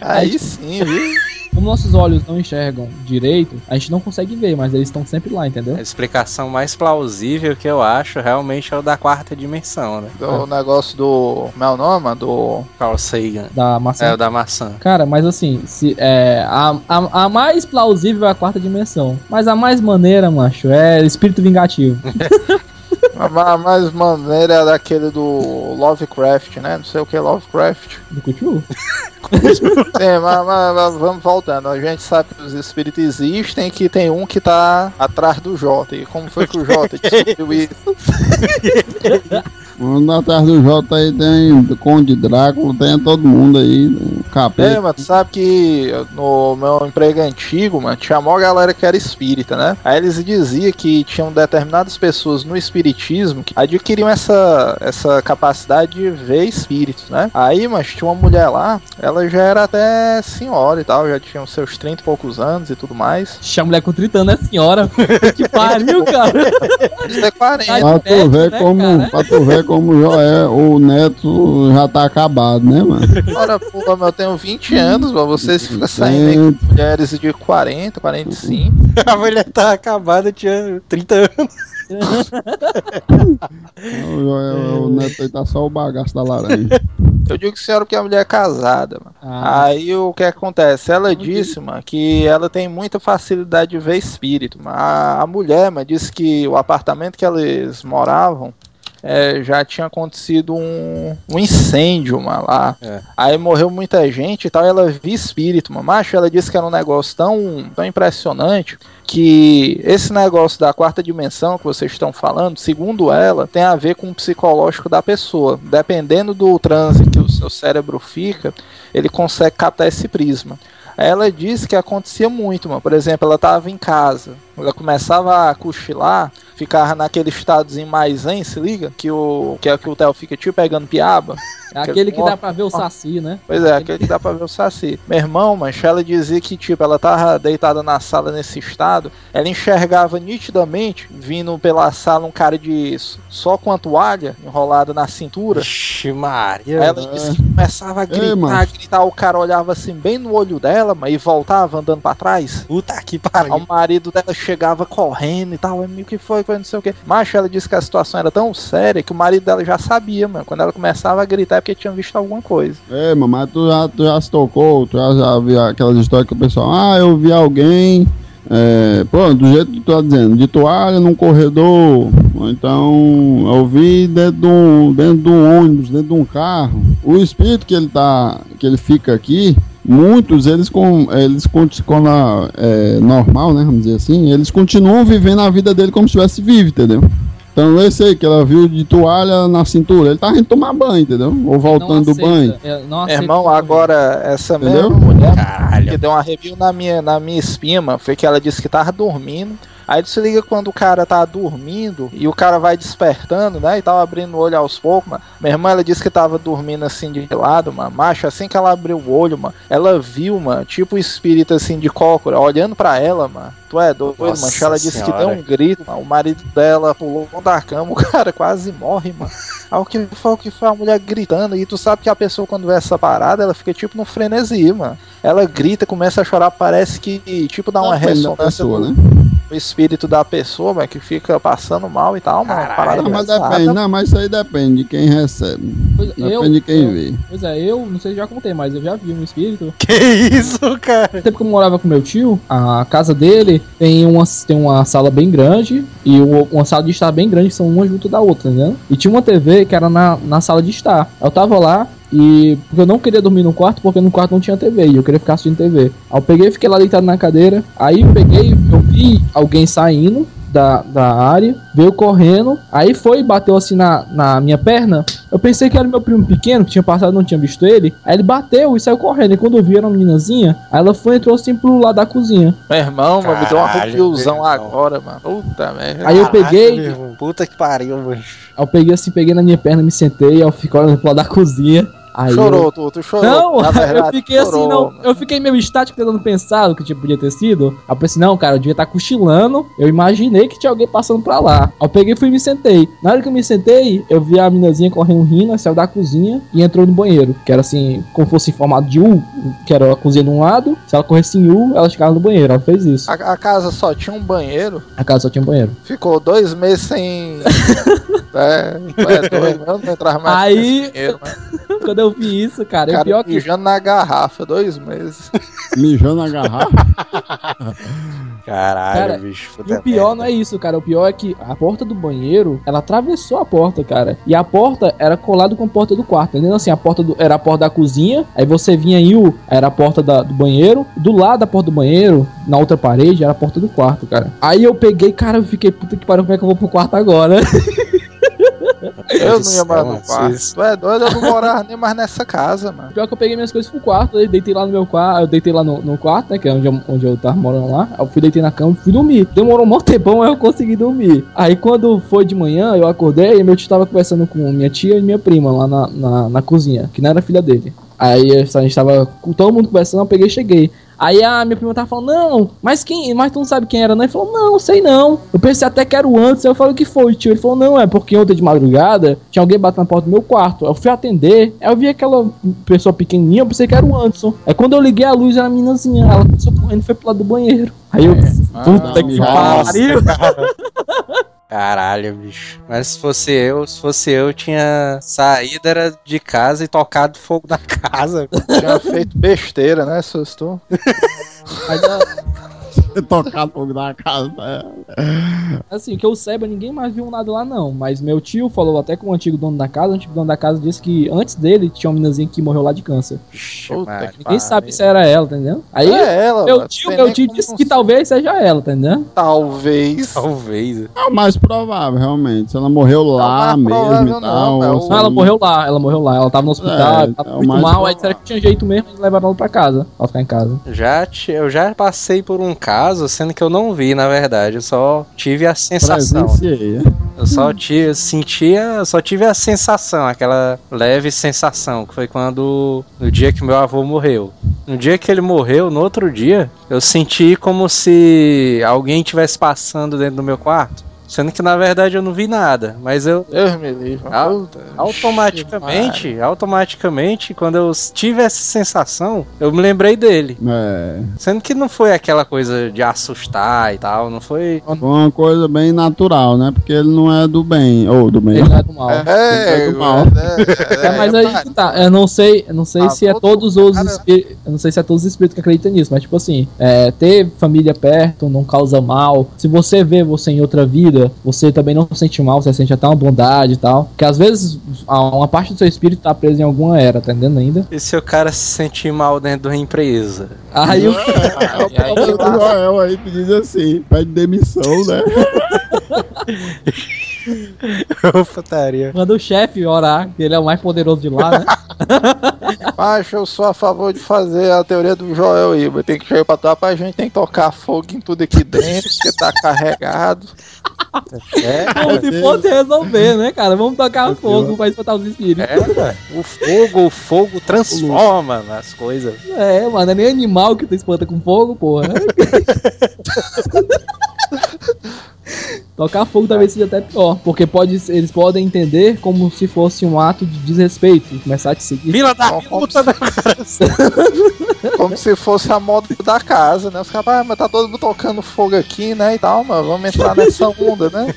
Aí sim, viu? Como nossos olhos não enxergam direito, a gente não consegue ver, mas eles estão sempre lá, entendeu? A explicação mais plausível que eu acho realmente é o da quarta dimensão, né? Do negócio do. Como é o nome? Do. Carl Sagan. Da maçã. É o da maçã. Cara, mas assim, se, é, a, a, a mais plausível é a quarta dimensão. Mas a mais maneira, macho, é espírito vingativo. A ma- mais maneira é daquele do Lovecraft, né? Não sei o que é Lovecraft. Do Cthulhu. Sim, mas, mas- mas vamos voltando. A gente sabe que os espíritos existem e que tem um que tá atrás do Jota. E como foi que o Jota descobriu isso? Mano, atrás do J aí tem Conde Drácula, tem todo mundo aí, o É, capeta. mas tu sabe que no meu emprego antigo, mano, tinha mó galera que era espírita, né? Aí eles diziam que tinham determinadas pessoas no espiritismo que adquiriam essa, essa capacidade de ver espíritos, né? Aí, mas tinha uma mulher lá, ela já era até senhora e tal, já tinha os seus 30 e poucos anos e tudo mais. Ixi, a mulher com 30 anos é senhora. que pariu, cara. Isso é 40. Ai, Pra tu ver né, como, cara? pra tu ver como já é, o neto já tá acabado, né, mano? Ora, porra, mas eu tenho 20 anos, mas vocês ficam saindo aí com mulheres de 40, 45. A mulher tá acabada, tinha 30 anos. O, o- o neto aí tá só o bagaço da laranja. Eu digo senhora porque a mulher é casada, mano. Ah, Aí o que acontece? Ela disse, mano, que ela tem muita facilidade de ver espírito. Mano. A, a mulher, mano, disse que o apartamento que eles moravam é, já tinha acontecido um, um incêndio, mano, lá. É. Aí morreu muita gente e tal, e ela via espírito, mano. Macho, ela disse que era um negócio tão, tão impressionante que esse negócio da quarta dimensão que vocês estão falando, segundo ela, tem a ver com o psicológico da pessoa. Dependendo do transe que o seu cérebro fica, ele consegue captar esse prisma. Ela disse que acontecia muito, mano. Por exemplo, ela tava em casa. Ela começava a cochilar, ficava naquele estadozinho mais zen, se liga? Que o que é que o Theo fica tipo pegando piaba. É aquele que dá pra ver o saci, né? Pois é, aquele que dá pra ver o saci. Meu irmão, mancha, ela dizia que, tipo, ela tava deitada na sala nesse estado, ela enxergava nitidamente, vindo pela sala, um cara de só com a toalha enrolada na cintura. Ixi, Maria. Aí ela disse que começava a gritar, Ei, mano. gritar, o cara olhava assim bem no olho dela, mas e voltava andando pra trás. Puta que Aí pariu. o marido dela chegava correndo e tal, o que foi, foi não sei o que. Macho, ela disse que a situação era tão séria que o marido dela já sabia, mano. Quando ela começava a gritar é porque tinha visto alguma coisa. Ei, mamãe, tu já, tu já se tocou, tu já, já viu aquelas histórias que o pessoal, ah, eu vi alguém, é, pô, do jeito que tu tá dizendo, de toalha num corredor, ou então eu vi dentro de um, dentro de ônibus, dentro de um carro. O espírito que ele tá, que ele fica aqui, muitos eles com eles quando a- é normal, né, vamos dizer assim, eles continuam vivendo a vida dele como se estivesse vivo, entendeu? Então esse aí que ela viu de toalha na cintura, ele tá indo tomar banho, entendeu? Ou voltando do aceita, banho. é, irmão, agora essa Entendeu? mesma mulher Caralho. que deu uma review na minha, na minha espima foi que ela disse que tava dormindo. Aí tu se liga quando o cara tá dormindo e o cara vai despertando, né? E tava abrindo o olho aos poucos, mano. Minha irmã, ela disse que tava dormindo assim de lado, mano. Macho, assim que ela abriu o olho, mano, ela viu, mano, tipo o espírito assim de cócora, olhando pra ela, mano. Tu é doido, Nossa mano. Ela disse que deu Senhora. um grito, mano. O marido dela pulou da cama, o cara quase morre, mano. Aí o que foi, o que foi a mulher gritando? E tu sabe que a pessoa, quando vê essa parada, ela fica tipo no frenesi, mano. Ela grita, começa a chorar, parece que, tipo, dá uma ressonância pessoa, no, né? Espírito da pessoa, mano, que fica passando mal e tal, mano. Parada Não, mas depende, não, mas isso aí depende de quem recebe. Pois, Depende eu, de quem eu- vê. Pois é, eu não sei se já contei, mas eu já vi um espírito. Que isso, cara? No tempo que eu morava com meu tio, a casa dele tem uma, tem uma sala bem grande e o- uma sala de estar bem grande, que são uma junto da outra, né? E tinha uma TV que era na, na sala de estar. Eu tava lá e porque eu não queria dormir no quarto, porque no quarto não tinha TV e eu queria ficar assistindo TV. Aí eu peguei e fiquei lá deitado na cadeira. Aí eu peguei, vi alguém saindo. Da, da área, veio correndo, aí foi e bateu assim na, na minha perna. Eu pensei que era meu primo pequeno, que tinha passado não tinha visto ele. Aí ele bateu e saiu correndo. E quando eu vi era uma meninazinha, aí ela foi e entrou assim pro lado da cozinha. Meu irmão, mano, me deu uma Caralho, irmão. agora, mano. Puta merda. Aí eu peguei- irmão. Puta que pariu, mano. Aí eu peguei assim, peguei na minha perna, me sentei, aí eu fiquei olhando pro lado da cozinha. Aí Chorou, tu, tu chorou. Eu... Não, verdade, eu fiquei assim, chorou, não. mano. Eu fiquei meio estático tentando pensar o que tipo, podia ter sido. Aí eu pensei, não, cara, eu devia estar cochilando. Eu imaginei que tinha alguém passando pra lá. Aí eu peguei e fui e me sentei. Na hora que eu me sentei, eu vi a meninazinha correndo rindo, saiu da cozinha e entrou no banheiro. Que era assim, como fosse em formato de U, que era a cozinha de um lado. Se ela corresse em U, ela chegava no banheiro. Ela fez isso. A, a casa só tinha um banheiro, A casa só tinha um banheiro. ficou dois meses sem. é, é doido, eu não entrava mais Aí- banheiro, mano. Quando eu vi isso, cara, cara pior que. mijando na garrafa, dois meses. Mijando na garrafa. Caralho, Cara, bicho. E o pior não é isso, cara. O pior é que a porta do banheiro, ela atravessou a porta, cara. E a porta era colada com a porta do quarto. Entendeu? Assim, a porta do, era a porta da cozinha. Aí você vinha aí, o, era a porta da- do banheiro. Do lado da porta do banheiro, na outra parede, era a porta do quarto, cara. Aí eu peguei, cara, eu fiquei, puta que pariu, como é que eu vou pro quarto agora? Eu não ia mais céu, no quarto. Tu é doido, eu não morava nem mais nessa casa, mano. Pior que eu peguei minhas coisas pro quarto, eu deitei lá no meu quarto, eu deitei lá no, no quarto, né, que é onde eu, onde eu tava morando lá. Aí eu fui, deitei na cama e fui dormir. Demorou um mó tempão, mas eu consegui dormir. Aí quando foi de manhã, eu acordei e meu tio tava conversando com minha tia e minha prima lá na, na, na cozinha, que não era filha dele. Aí a gente tava com todo mundo conversando, eu peguei e cheguei. Aí a minha prima tava falando, não, mas quem, mas tu não sabe quem era, não? Ele falou, não, sei não. Eu pensei até que era o antes, eu falei, o que foi, tio? Ele falou, não, é porque ontem de madrugada tinha alguém batendo na porta do meu quarto. Eu fui atender, aí eu vi aquela pessoa pequenininha, eu pensei que era o Anderson. Aí quando eu liguei a luz, era a meninazinha, ela começou correndo e foi pro lado do banheiro. Aí eu, puta que Nossa, pariu. Caralho, bicho. Mas se fosse eu, se fosse eu, tinha saído era de casa e tocado fogo na casa. Tinha feito besteira, né, Susto? Mas, Tocar fogo na casa. é. assim, que eu saiba, ninguém mais viu nada lá não. Mas meu tio falou até com o antigo dono da casa, o antigo dono da casa disse que antes dele tinha uma meninazinha que morreu lá de câncer. Puta Ninguém sabe se era ela, entendeu? Aí É ela, meu mano. tio, meu tio disse que talvez seja ela, entendeu? Talvez. Talvez. É o mais provável, realmente. Se ela morreu lá mesmo e tal. não, é se Não, ela morreu lá, ela morreu lá. Ela tava no hospital, É, tava é muito mal, aí provável. disseram que tinha jeito mesmo de levar ela pra casa. Pra ficar em casa. Já, eu já passei por um caso caso, sendo que eu não vi, na verdade. Eu só tive a sensação. Né? Eu só tive, sentia, só tive a sensação, aquela leve sensação, que foi quando no dia que meu avô morreu. No dia que ele morreu, no outro dia, eu senti como se alguém estivesse passando dentro do meu quarto. Sendo que na verdade eu não vi nada, mas eu Deus me livre. Puta, automaticamente, automaticamente, quando eu tive essa sensação, eu me lembrei dele. É, Sendo que não foi aquela coisa de assustar e tal, não foi. foi uma coisa bem natural, né? Porque ele não é do bem, ou do bem. Ele é do mal. É, É do mal. é, É, mas é, aí que tá. Eu não sei, eu não sei Ah, se é todo todos os espíritos. Eu não sei se é todos os espíritos que acreditam nisso, mas tipo assim, é, ter família perto não causa mal. Se você vê você em outra vida, você também não sente mal, você sente até uma bondade e tal. Porque às vezes uma parte do seu espírito tá preso em alguma era, tá entendendo ainda? E se o cara se sentir mal dentro de uma empresa? Aí o É o próprio Joel aí que diz assim, pede demissão, né? Putaria. manda o chefe orar, que ele é o mais poderoso de lá, né? Macho, eu sou a favor de fazer a teoria do Joel Iba. Tem que chegar pra trás pra gente, tem que tocar fogo em tudo aqui dentro, porque tá carregado. É, Como se fosse resolver, né, cara? Vamos tocar fogo pra espantar os espíritos. é, o fogo, o fogo transforma as coisas. É, mano, é nem animal que tu espanta com fogo, porra. Tocar fogo talvez seja até pior, porque pode, eles podem entender como se fosse um ato de desrespeito e começar a te seguir. Vila da como puta, né, cara? Como se fosse a moda da casa, né? Os caras, ah, mas tá todo mundo tocando fogo aqui, né? E tal, mas vamos entrar nessa onda, né?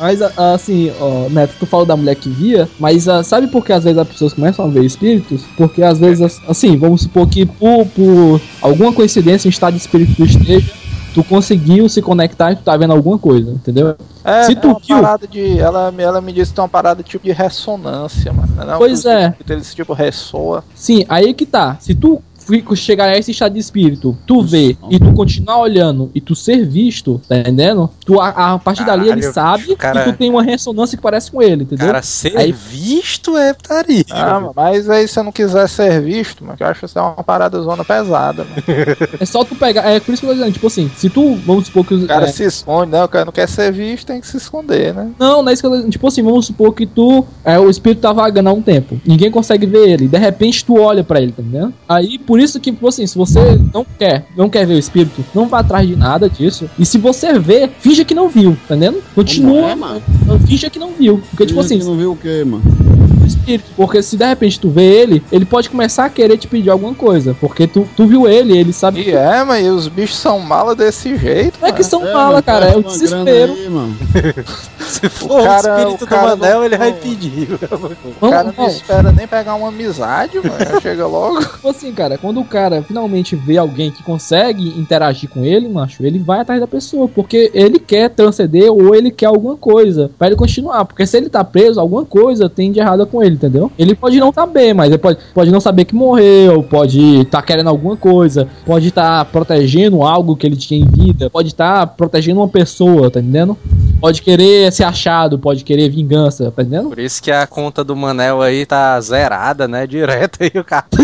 Mas assim, ó, Neto, tu falou da mulher que via, mas ah, sabe por que às vezes as pessoas começam a ver espíritos? Porque às vezes, as- assim, vamos supor que por, por alguma coincidência em estado de espírito esteja, tu conseguiu se conectar e tu tá vendo alguma coisa, entendeu? É, Se é tu uma viu- parada de. Ela, ela me disse que tem uma parada tipo de ressonância, mano. Não, Pois que é. Eles tipo ressoa. Sim, aí que tá. Se tu fica- chegar a esse estado de espírito, tu vê e tu continuar olhando e tu ser visto, tá entendendo? Tu, a, a partir dali ele Caralho, sabe cara- que tu tem uma ressonância que parece com ele, entendeu? Cara, ser Aí- visto é putaria. Ah, mas aí se eu não quiser ser visto, mano, que eu acho que isso é uma parada zona pesada, mano. É só tu pegar. É por isso que eu tô dizendo, tipo assim, se tu, vamos supor que os. O cara é, se esconde, né? O cara não quer ser visto, tem que se esconder, né? Não, não é isso que eu tô dizendo. Tipo assim, vamos supor que tu. É, o espírito tá vagando há um tempo. Ninguém consegue ver ele. De repente tu olha pra ele, tá entendendo? Aí por isso que, tipo assim, se você não quer, não quer ver o espírito, não vá atrás de nada disso. E se você vê, finja que não viu, tá entendendo? Continua. é, mano? Finja que não viu. Porque, tipo assim, não viu o quê, mano? O espírito. Porque se de repente tu vê ele, ele pode começar a querer te pedir alguma coisa. Porque tu, tu viu ele, ele sabe. E é, mas os bichos são mala desse jeito, Não é que mano. são É, mala, mano, cara. É o desespero. aí, mano. Se for o, cara- espírito o cara do Manel, não- ele vai pedir. O Vamos, cara não espera nem pegar uma amizade, mano. Chega logo. Tipo assim, cara, quando o cara finalmente vê alguém que consegue interagir com ele, macho, ele vai atrás da pessoa, porque ele quer transcender ou ele quer alguma coisa pra ele continuar. Porque se ele tá preso, alguma coisa tem de errada com ele, entendeu? Ele pode não saber, mas ele pode, pode não saber que morreu, pode tá querendo alguma coisa, pode estar protegendo algo que ele tinha em vida, pode estar protegendo uma pessoa, tá entendendo? Pode querer ser achado, pode querer vingança, tá entendendo? Por isso que a conta do Manel aí tá zerada, né? Direto aí o cara.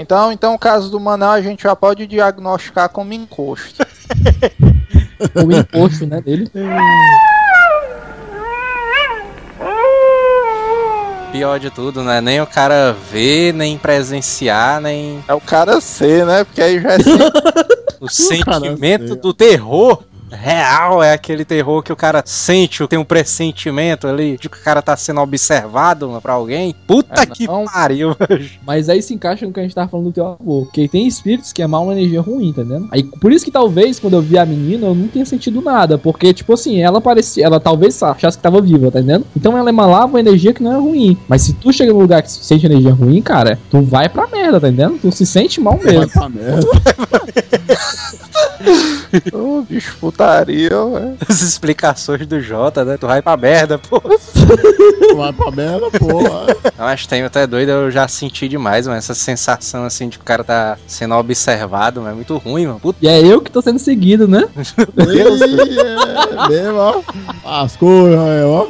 Então, então, o caso do Manel a gente já pode diagnosticar como encosto. O imposto, né, dele. Pior de tudo, né? Nem o cara ver, nem presenciar, nem É o cara ser, né? Porque aí já é o sentimento do terror. Real é aquele terror que o cara sente, tem um pressentimento ali de que o cara tá sendo observado mano, pra alguém. Puta É, que não. pariu, Mas aí se encaixa no que a gente tava falando do teu avô. Porque tem espíritos que é mal uma energia ruim, tá entendendo? Aí, por isso que talvez, quando eu vi a menina, eu não tenha sentido nada. Porque, tipo assim, ela parecia. Ela talvez achasse que tava viva, tá entendendo? Então ela emanava uma energia que não é ruim. Mas se tu chega num lugar que sente energia ruim, cara, tu vai pra merda, tá entendendo? Tu se sente mal Vai mesmo. pra merda. Ô, bicho putaria, velho. As explicações do Jota, né? Tu vai pra merda, pô. Vai pra merda, porra. Não, Mas tem até doido, eu já senti demais, mano. Essa sensação assim de que o cara tá sendo observado, mano. É muito ruim, mano. Puta E é eu que tô sendo seguido, né? Ih, é mesmo, ó. As coisas, é, ó.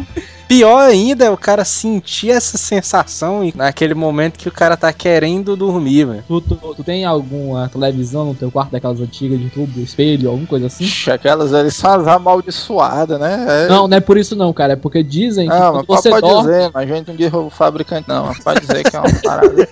Pior ainda é o cara sentir essa sensação e- naquele momento que o cara tá querendo dormir, velho. Tu, tu, tu tem alguma televisão no teu quarto daquelas antigas de tubo, espelho, alguma coisa assim? Ixi, aquelas eles fazem amaldiçoada, né? É... Não, não é por isso não, cara. É porque dizem que Não, quando mas você pode dorme. dizer, mas a gente não diz o fabricante, não. mas Pode dizer que é uma parada.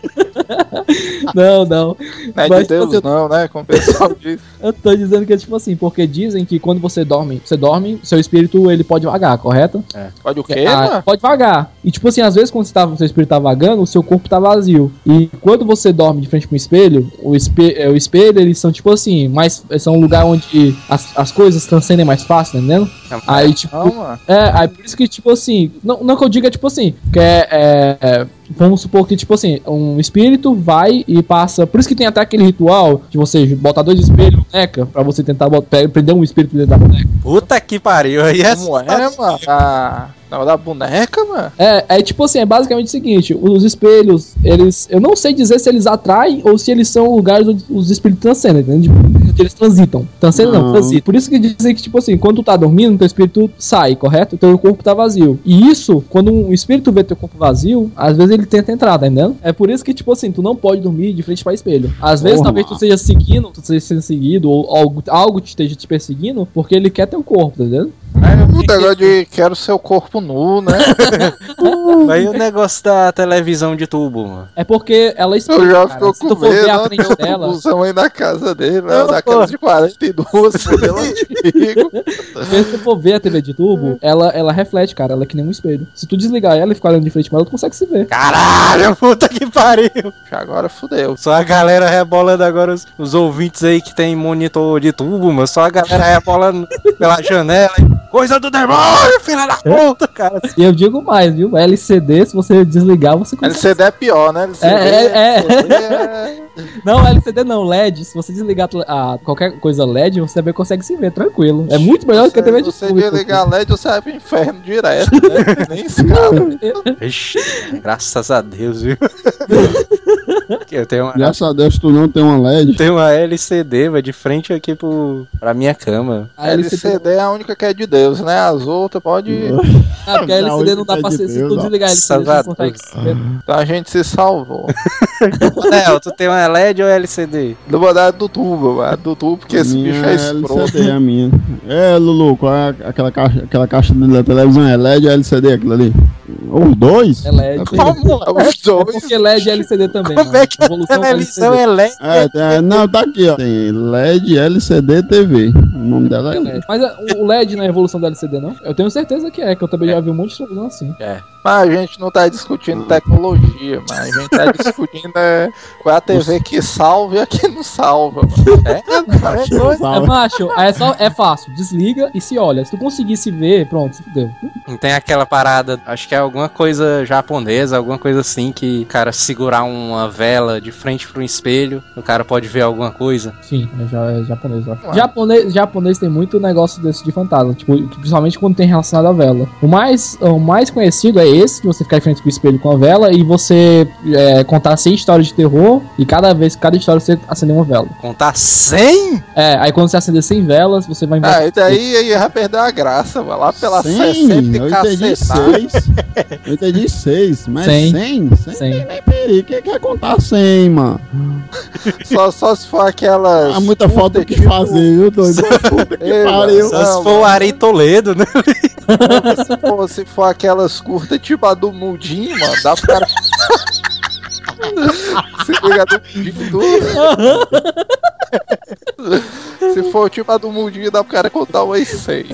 Não, não. Não é Mas de Deus, você- não, né? Como o pessoal diz. Eu tô dizendo que é tipo assim, porque dizem que quando você dorme, você dorme, seu espírito ele pode vagar, correto? Pode o quê, Ah, pode vagar. E tipo assim, às vezes quando você tá, seu espírito tá vagando, o seu corpo tá vazio. E quando você dorme de frente pro espelho, o, espelho, é, o espelho, eles são tipo assim, mais, são um lugar onde as, as coisas transcendem mais fácil, tá entendendo? Aí tipo, mano. é, aí por isso que, tipo assim, não, não que eu diga, tipo assim, que é, é, é, Vamos supor que, tipo assim, um espírito vai e passa. Por isso que tem até aquele ritual de você botar dois espelhos na boneca pra você tentar botar, prender um espírito dentro da boneca. Puta que pariu. Aí é Como é, mano? A... Não, da boneca, mano? É, é tipo assim, é basicamente o seguinte: os espelhos, eles. Eu não sei dizer se eles atraem ou se eles são lugares onde os espíritos transcendem, entende? Onde eles transitam. Transitam não, Não. transitam. Por isso que dizem que, tipo assim, quando tu tá dormindo, teu espírito sai, correto? O teu corpo tá vazio. E isso, quando um espírito vê teu corpo vazio, às vezes ele tenta entrar, tá entendendo? É por isso que, tipo assim, tu não pode dormir de frente pra espelho. Às vezes, Porra, talvez tu seja seguindo, tu esteja sendo seguido, ou algo, algo te esteja te perseguindo, porque ele quer teu corpo, tá entendendo? O negócio de quero seu corpo nu, né? Aí o negócio da televisão de tubo, mano. É porque ela explica, Eu já ficou Se com tu for ver medo, a né? frente dela, aí na casa dele, né? Não, Daquelas de 42, modelo antigo. se tu for ver a TV de tubo, ela, ela reflete, cara. Ela é que nem um espelho. Se tu desligar ela e ficar olhando de frente pra ela, tu consegue se ver. Caralho, puta que pariu. Agora fudeu. Só a galera rebolando agora, os, os ouvintes aí que tem monitor de tubo, mas só a galera rebolando pela janela. Coisa do demônio, filha da puta, cara. E eu digo mais, viu? LCD, se você desligar, você consegue. LCD é pior, né? LCD, É, é, é. É- Não, LCD não, LED. Se você desligar a qualquer coisa LED, você também consegue se ver, tranquilo. É muito melhor do que a TV de você tubo. desligar LED, você vai pro inferno direto, né? Nem escala. Ixi, graças a Deus, viu? Que eu tenho uma, Graças a Deus tu não tem uma LED. tenho uma LCD, vai de frente aqui pro, pra minha cama. A LCD, é a única que é de Deus, né? As outras pode. ah, porque a Não, LCD não dá é pra ser. Se tu desligar a LCD, você Salvador. consegue se ver. Então a gente se salvou. Léo, tu tem uma LED ou LCD? Não vou dar do tubo, mano. Do tubo, porque esse minha bicho é escroto. LCD, a minha. É, Lulu, qual é aquela caixa, aquela caixa da televisão? É LED ou LCD aquilo ali? Os dois? É LED. Como? Os É dois. porque LED é LCD também. Como mano. é que a televisão LCD. é LED? É, tem- não, tá aqui, ó. Tem LED, LCD, TV. O nome dela é LED. Mas a- o LED não é a evolução da LCD, não? Eu tenho certeza que é, que eu também já vi um monte de televisão assim. Mas a gente não tá discutindo tecnologia, mas a gente tá discutindo é, qual é a TV que salva e a que não salva. Mano. É, É Salve. macho, é, só, é fácil, desliga e se olha. Se tu conseguir se ver, pronto, se fudeu. Não tem aquela parada, acho que é alguma coisa japonesa, alguma coisa assim, que o cara segurar uma vela de frente pro espelho, o cara pode ver alguma coisa. Sim, é, já, é japonês, eu acho. Ué. Japonês, japonês tem muito negócio desse de fantasma, tipo, principalmente quando tem relacionado à vela. O mais, o mais conhecido é esse, de você ficar em frente pro espelho com a vela e você é, contar 100 histórias de terror e cada vez, cada história você acender uma vela. Contar 100? É, aí quando você acender 100 velas, você vai embora. Ah, e daí aí vai perder a graça, vai lá pela Sim, 60 e eu entendi cacetada. seis. Eu entendi seis, mas Cem. 100? 100 100. nem peri. Quem quer contar 100, mano? Só, só se for aquelas. Há muita falta o que fazer, viu, doido? Puta que Ei, pariu. Só Não, se for o Ari Toledo, né? Se for, se for aquelas curtas, tipo a do Mundinho, mano, dá pro Se a do Mundinho tudo. Se for tipo a do Mundinho, dá pro cara contar umas 100.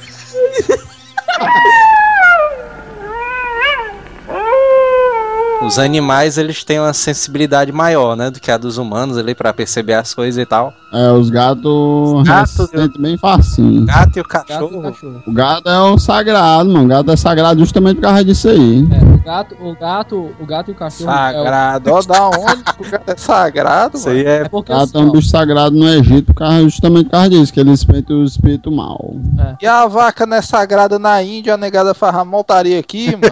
Os animais, eles têm uma sensibilidade maior, né? Do que a dos humanos ali, pra perceber as coisas e tal. É, os gatos gatos, sentem bem facinho. Gato e o Gato e cachorro. cachorro. O gato é o sagrado, mano. O gato é sagrado justamente por causa disso aí. É, gato, o gato, o gato e o cachorro. é, Sagrado. Ó, da onde o gato é sagrado, Isso aí é. é porque Gato assim, é um bicho sagrado no Egito, justamente por causa disso, que ele espeta o espírito mal. E a vaca não é sagrada na Índia, a negada faz a montaria aqui, mano.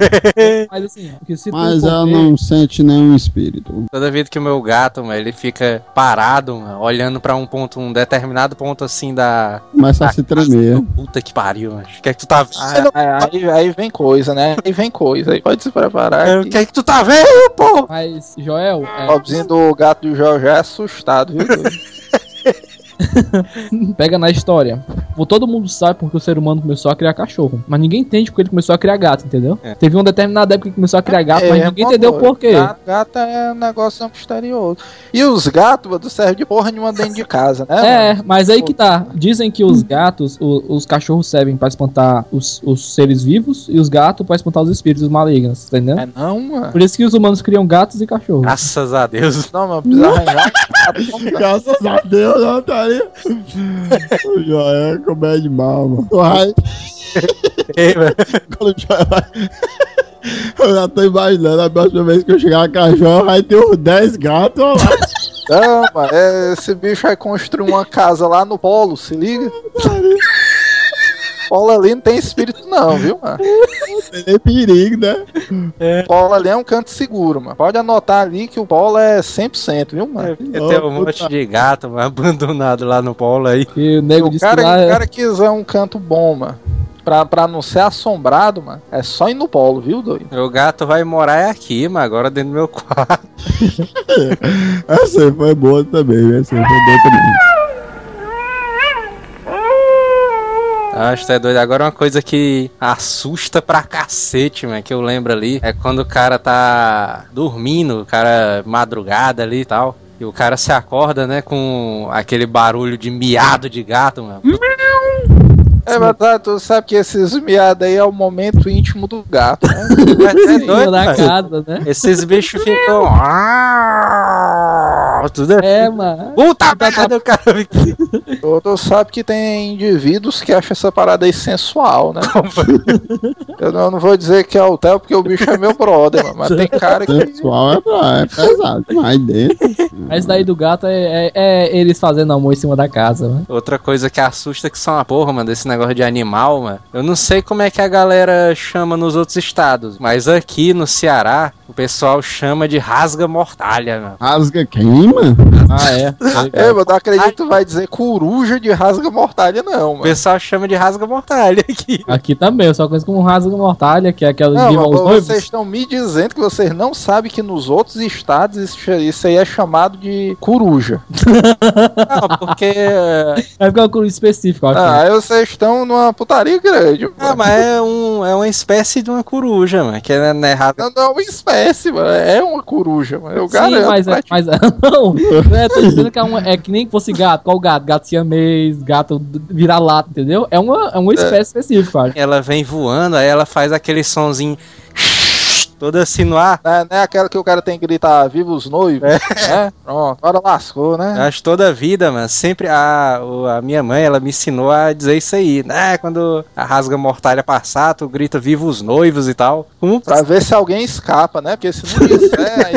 mas assim, se tu Mas ela comer- não sente nenhum espírito. Toda vez que o meu gato, mano, ele fica parado, mano, olhando pra um ponto, um determinado ponto assim da. Começa a se tremer. Puta que pariu, mano. O que é que tu tá Aí, vendo? aí- aí vem coisa, né? Aí vem coisa. Aí pode É, O que é que tu tá vendo, pô? Mas, Joel, é, O pobrezinho do gato do Jorge é assustado, viu? pega na história. Todo mundo sabe porque o ser humano começou a criar cachorro. Mas ninguém entende porque ele começou a criar gato, entendeu? É. Teve uma determinada época que começou a criar gato, mas É, ninguém pô, entendeu por quê. Gato, gato é um negócio misterioso. E os gatos, mano, não servem de porra nenhuma dentro de casa, né? É, mano? mas aí que tá. Dizem que os gatos, o- os cachorros servem pra espantar os, os seres vivos e os gatos pra espantar os espíritos malignos, entendeu? É não, mano. Por isso que os humanos criam gatos e cachorros. Graças a Deus. Não, mano, precisa arranjar gato. Graças a Deus, não estaria. O Joel comédia mal, mano. Vai, Ei, mano. quando o Joel vai. Eu já tô imaginando a próxima vez que eu chegar a cachorro, vai ter uns 10 gatos ó lá. Não, mano, é, esse bicho vai construir uma casa lá no polo, se liga? Polo ali não tem espírito não, viu, mano? Tem nem perigo, né? Polo ali é um canto seguro, mano. Pode anotar ali que o polo é 100%, viu, mano? Eu tenho um monte de gato mano, abandonado lá no polo aí. Que o nego O cara, lá o é- cara quiser um canto bom, mano. Pra, pra não ser assombrado, mano, é só ir no polo, viu, doido? Meu gato vai morar é aqui, mas agora dentro do meu quarto. Essa foi boa também, essa aí foi boa também. Acho que é doido. Agora uma coisa que assusta pra cacete, mano, que eu lembro ali, é quando o cara tá dormindo, o cara madrugada ali e tal. E o cara se acorda, né, com aquele barulho de miado de gato, mano. É verdade, tu sabe que esses miados aí é o momento íntimo do gato, né? É em doido, da casa, né? Esses bichos ficam. Tudo É, mano. Puta merda, o cara tu sabe que tem indivíduos que acham essa parada aí sensual, né? Eu não, não vou dizer que é o Theo porque o bicho é meu brother, mano, mas tem cara que. Pessoal é, pra, é pesado, mas dentro. Mas daí do gato é, é- é eles fazendo amor em cima da casa, né? Outra coisa que assusta que são a porra, mano, desse negócio de animal, mano. Eu não sei como é que a galera chama nos outros estados, mas aqui no Ceará, o pessoal chama de rasga-mortalha, mano. Rasga quem, mano? Ah, é. É, mano, não acredito que tu vai dizer coruja de rasga mortalha, não, O mano. pessoal chama de rasga-mortalha aqui. Aqui também, eu só conheço como rasga mortalha, que é aquela Não, de noivos. vocês estão me dizendo que vocês não sabem que nos outros estados isso, isso aí é chamado de coruja. Não, porque. É porque é um curu específico, ó. Ah, aí vocês estão numa putaria grande. Ah, mano. mas é, um, é uma espécie de uma coruja, mano. Que é, né, rasga. Não, não é uma espécie, mano. É uma coruja, mano. Eu Sim, garanto. mas, é, mas não, é, tô dizendo que é, uma, é que nem que fosse gato. Qual gato? Gato siamês, gato vira-lata, entendeu? É uma, é uma espécie específica, acho. Ela vem voando, aí ela faz aquele sonzinho. Todo assim no ar. Não é, não é aquela que o cara tem que gritar viva os noivos. É. Pronto, agora lascou, né? Eu acho toda a vida, mano. Sempre a, a minha mãe, ela me ensinou a dizer isso aí, né? Quando a rasga mortalha passar, tu grita viva os noivos e tal. Como Pra ver se alguém escapa, né? Porque se não disser, aí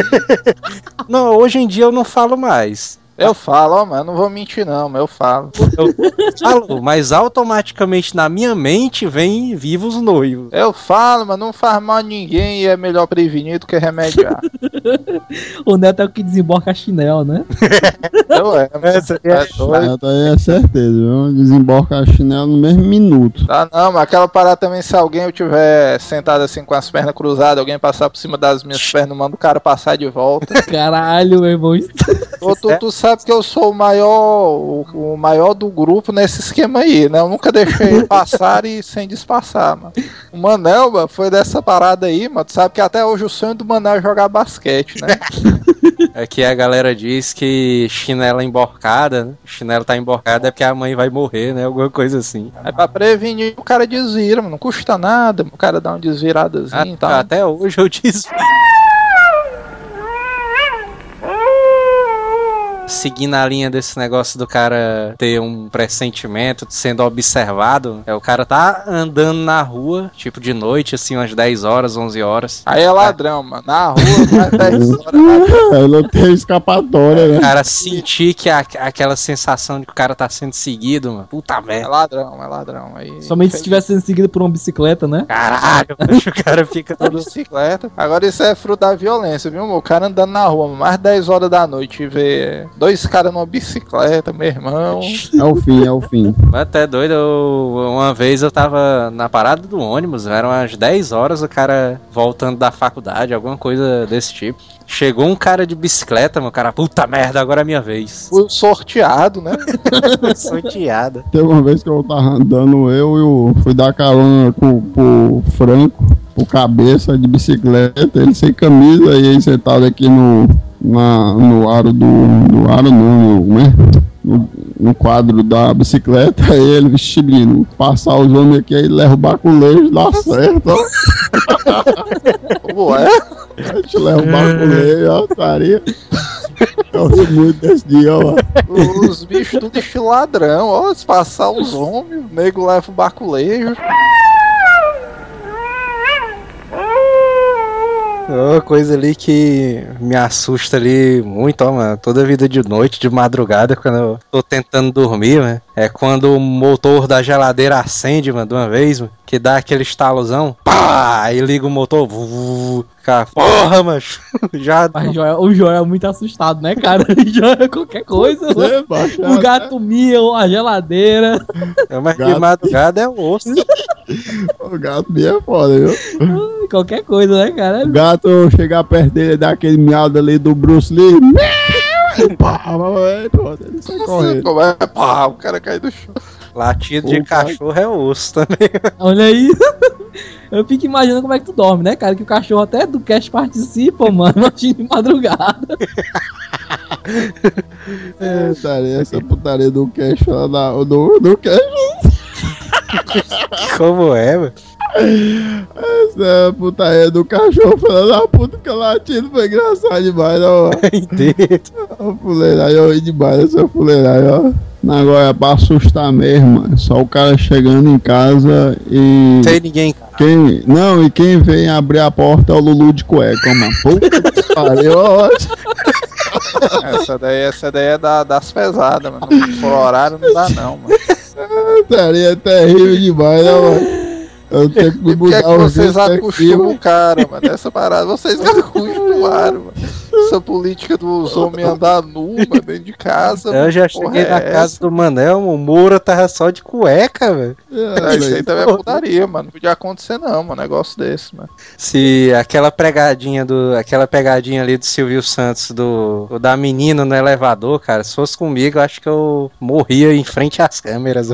Não, hoje em dia eu não falo mais. Eu falo, ó, mano. Não vou mentir, não, mas eu falo. Eu falo, mas automaticamente na minha mente vem vivos noivos. Eu falo, mas não faz mal a ninguém e é melhor prevenir do que remediar. O neto é o que desemboca chinelo, né? eu é, mas Essa é doido. Essa aí é certeza, viu? Desemborca a chinela no mesmo minuto. Tá, não, mas aquela parada também, se alguém eu tiver sentado assim com as pernas cruzadas, alguém passar por cima das minhas pernas, manda o cara passar de volta. Caralho, meu irmão. Ô, tu, tu sabe que eu sou o maior, o, o maior do grupo nesse esquema aí, né? Eu nunca deixei passar e sem disfarçar, mano. O Manel, mano, foi dessa parada aí, mano. Tu sabe que até hoje o sonho do Manel é jogar basquete, né? Aqui a galera diz que chinela emborcada, né? Chinelo tá emborcada é porque a mãe vai morrer, né? Alguma coisa assim. É pra prevenir, o cara desvira, mano. Não custa nada, o cara dá uma desviradazinha e tal. Até hoje eu disse. seguindo a linha desse negócio do cara ter um pressentimento, sendo observado, é o cara tá andando na rua, tipo de noite, assim, umas 10 horas, 11 horas. Aí é ladrão, mano. Na rua, mais 10 horas. Aí não tem escapatória, O né? cara sentir que a- aquela sensação de que o cara tá sendo seguido, mano. Puta É merda. ladrão, é ladrão. Aí, Somente se estivesse sendo seguido por uma bicicleta, né? Caralho, bicho, o cara fica todo. bicicleta. Agora isso é fruto da violência, viu, meu? O cara andando na rua, mais 10 horas da noite e ver dois caras numa bicicleta, meu irmão. É o fim, é o fim. Até doido, eu- uma vez eu tava na parada do ônibus, eram umas 10 horas, o cara voltando da faculdade, alguma coisa desse tipo. Chegou um cara de bicicleta, meu cara, puta merda, agora é minha vez. Fui sorteado, né? Sorteada. Teve uma vez que eu tava andando, eu e o. Fui dar carona com, pro Franco, pro cabeça de bicicleta, ele sem camisa e aí sentado aqui no. Na, no aro do. No aro não, no, né? No, no quadro da bicicleta, aí ele, vixe, menino, passar os homens aqui aí leva o baculejo, dá certo, ó. Como é? A gente leva o baculejo, ó, taria. Eu ri muito desse dia, ó. Os bichos tudo estilo ladrão, ó. Se passar os homens, o nego leva o baculejo. Uma coisa ali que me assusta ali muito, ó, mano. Toda vida de noite, de madrugada, quando eu tô tentando dormir, mano. É quando o motor da geladeira acende, mano, de uma vez, mano. Que dá aquele estalozão. Pá! Aí liga o motor. Vu, cara, porra, macho. Já. Mas o Joel, o Joel é muito assustado, né, cara? O Joel é qualquer coisa. mano. O gato mia, a geladeira. Mas de Gato. madrugada é osso. O gato mesmo é foda, viu? Qualquer coisa, né, cara? O gato chegar perto dele, dar aquele miado ali do Bruce Lee. Pá, pronto, ele sai correndo. Como é? Pá, o cara cai do chão. Latido de cachorro é osso também. Olha aí. Eu fico imaginando como é que tu dorme, né, cara? Que o cachorro até do cast participa, mano. Imagina de madrugada. É, tarefa, essa putaria do cash lá da, do, do cash. Como é, mano? Essa putaria do cachorro falando da puta que latindo foi engraçado demais, ó. Entendo. Fuleiragem, eu ri demais essa fuleiragem, ó. Agora é pra assustar mesmo, mano. Só o cara chegando em casa e. Não tem ninguém. Quem, não, e quem vem abrir a porta é o Lulu de cueca, mano. Puta que pariu, ó. Essa daí, essa daí é da, das pesadas, mano. Por horário não dá não, mano. Seria terrível demais, né, mano? Eu tenho que me por que é mudar que vocês acostumam o cara, mano? Essa parada, vocês me acostumaram, mano. Essa política dos homens andar nu, mano, dentro de casa. Eu já mano, porra cheguei é na essa? casa do Manel, o Moura tava só de cueca, velho. Ah, Isso aí também é putaria, mano. Não podia acontecer não, mano. Negócio desse, mano. Se aquela pegadinha do. Aquela pegadinha ali do Silvio Santos, do, do da menina no elevador, cara, se fosse comigo, eu acho que eu morria em frente às câmeras.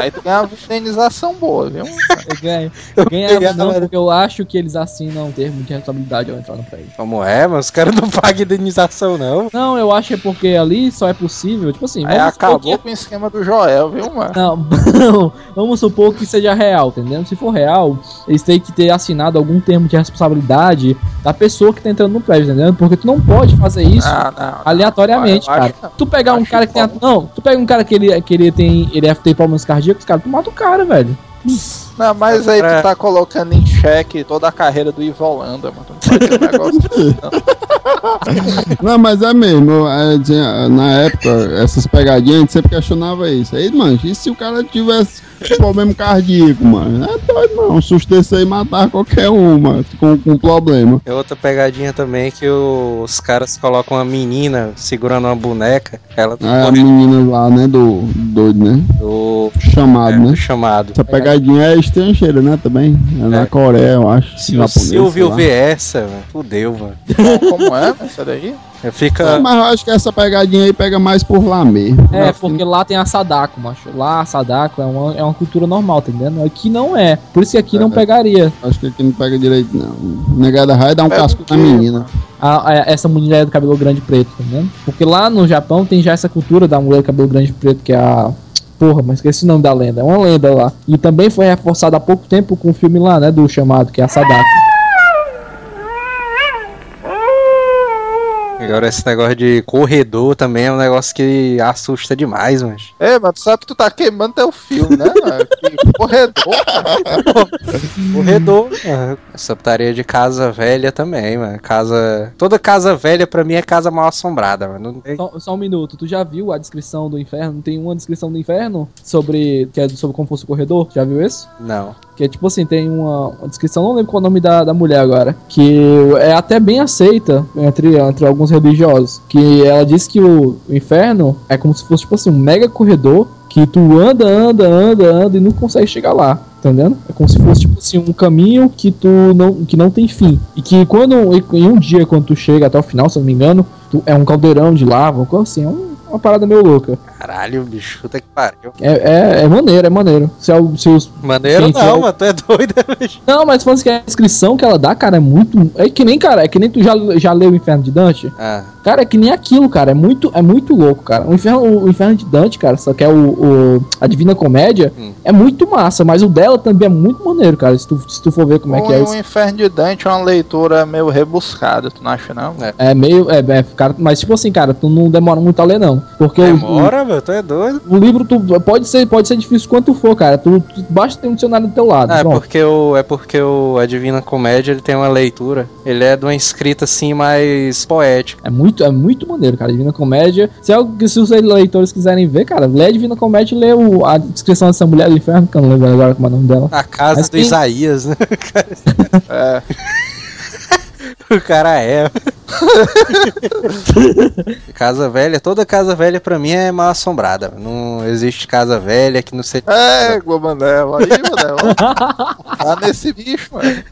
Aí tu ganhava indenização boa, viu? Eu ganho. Ganha não, porque eu acho que eles assinam um termo de responsabilidade ao entrar no prédio. Como é, mas os caras não pagam indenização, não. Não, eu acho que é porque ali só é possível, tipo assim, Aí acabou com o esquema do Joel, viu, mano? que... Não, não, vamos supor que seja real, entendeu? Se for real, eles têm que ter assinado algum termo de responsabilidade da pessoa que tá entrando no prédio, entendeu? Porque tu não pode fazer isso Ah, não. não. aleatoriamente, cara. acho que- Tu pegar um cara que tem. foda. Não, tu pega um cara que ele, que ele tem. Ele tem problemas cardíacos, cara, tu mata o cara, velho. Não, mas aí É. tu tá colocando em xeque toda a carreira do Ivo Holanda, mano. Não negócio não. Não, mas é mesmo. é, na época, essas pegadinhas, a gente sempre questionava isso. Aí, mano, e se o cara tivesse problema cardíaco, mano? É doido, não. Desse aí matar qualquer um, mano, com, com problema. É outra pegadinha também que os caras colocam uma menina segurando uma boneca, ela Aí a menina lá, né, do doido, né? do, Chamado, é, né? do chamado. Essa pegadinha é estrangeira, né, também. É É. Coreia, eu acho. Se o Silvio vê essa, velho, fudeu, mano. Como é, essa daí? Fica. É, mas eu acho que essa pegadinha aí pega mais por lá mesmo. É, porque lá tem a Sadako, macho. Lá a Sadako é uma, é uma cultura normal, tá entendendo? Aqui não é. Por isso que aqui não É. pegaria. Acho que aqui não pega direito, não. Negada raia dá um É casco na menina. A, a- essa mulher do cabelo grande preto, tá entendendo? Porque lá no Japão tem já essa cultura da mulher do cabelo grande preto, que é a. Porra, mas esqueci o nome da lenda. É uma lenda lá. E também foi reforçada há pouco tempo com o filme lá, né? Do chamado, que é a Sadako. Agora esse negócio de corredor também é um negócio que assusta demais, mas. É, mas tu sabe que tu tá queimando teu filme, né? corredor, cara. Corredor. Essa putaria de casa velha também, mano. Casa. Toda casa velha pra mim é casa mal assombrada, mano. Não tem... Só, só um minuto, tu já viu a descrição do inferno? Tem uma descrição do inferno sobre. que é sobre como fosse o corredor? Já viu esse? Não. Que é tipo assim, tem uma, uma descrição, não lembro qual é o nome da, da mulher agora, que é até bem aceita entre, entre alguns religiosos. Que ela diz que o, o inferno é como se fosse tipo assim, um mega corredor que tu anda, anda, anda, anda e não consegue chegar lá. Tá entendendo? É como se fosse tipo assim, um caminho que tu não, que não tem fim. E que quando em um dia, quando tu chega até o final, se eu não me engano, tu, é um caldeirão de lava, uma coisa assim, é um- uma parada meio louca. Caralho, bicho, puta que pariu. É, é, é maneiro, é maneiro. Se, é o- se os Maneiro não, eu- mano, tu é doido, bicho. Não, mas falando que a descrição que ela dá, cara, é muito. É que nem, cara, é que nem tu já, já leu o Inferno de Dante. Ah, Cara, é que nem aquilo, cara. É muito, é muito louco, cara. O Inferno, o Inferno de Dante, cara, só que é o, o- a Divina Comédia, Hum. é muito massa, mas o dela também é muito maneiro, cara. Se tu, se tu for ver como é que é o, isso. Inferno de Dante é uma leitura meio rebuscada, tu não acha não? É meio. É, é, cara, mas tipo assim, cara, tu não demora muito a ler, não. Porque o- demora, meu, tu é doido. o, livro tu, pode, ser, pode ser difícil quanto for, cara. Tu, tu basta ter um dicionário do teu lado. Ah, é porque, o, é porque o, a Divina Comédia ele tem uma leitura. Ele é de uma escrita assim mais poética. É muito, é muito maneiro, cara. Divina Comédia. Se, é algo que- se os leitores quiserem ver, cara, lê a Divina Comédia e lê o- a descrição dessa mulher do inferno, que eu não lembro agora como é o nome dela. A casa Mas do tem- Isaías, né? É. O cara é. casa velha, toda casa velha pra mim é mal assombrada. Não existe casa velha que não seja. É, Manel, aí, Manel. Tá nesse bicho, mano.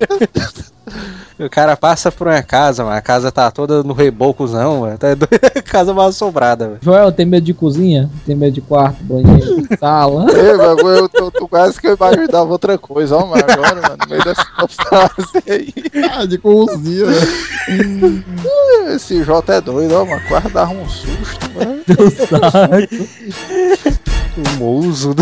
O cara passa por uma casa, mano. A casa tá toda no rebocozão, mano. Tá casa mal assombrada, velho. Joel, tem medo de cozinha? Tem medo de quarto, banheiro, sala? Ei, mano, eu tô, tô quase que eu imaginava outra coisa, ó, mano, agora, mano, no meio dessa frase aí. Ah, de cozinha, né? Esse J é doido, ó, mano, quase dava um susto, mano. O mouso.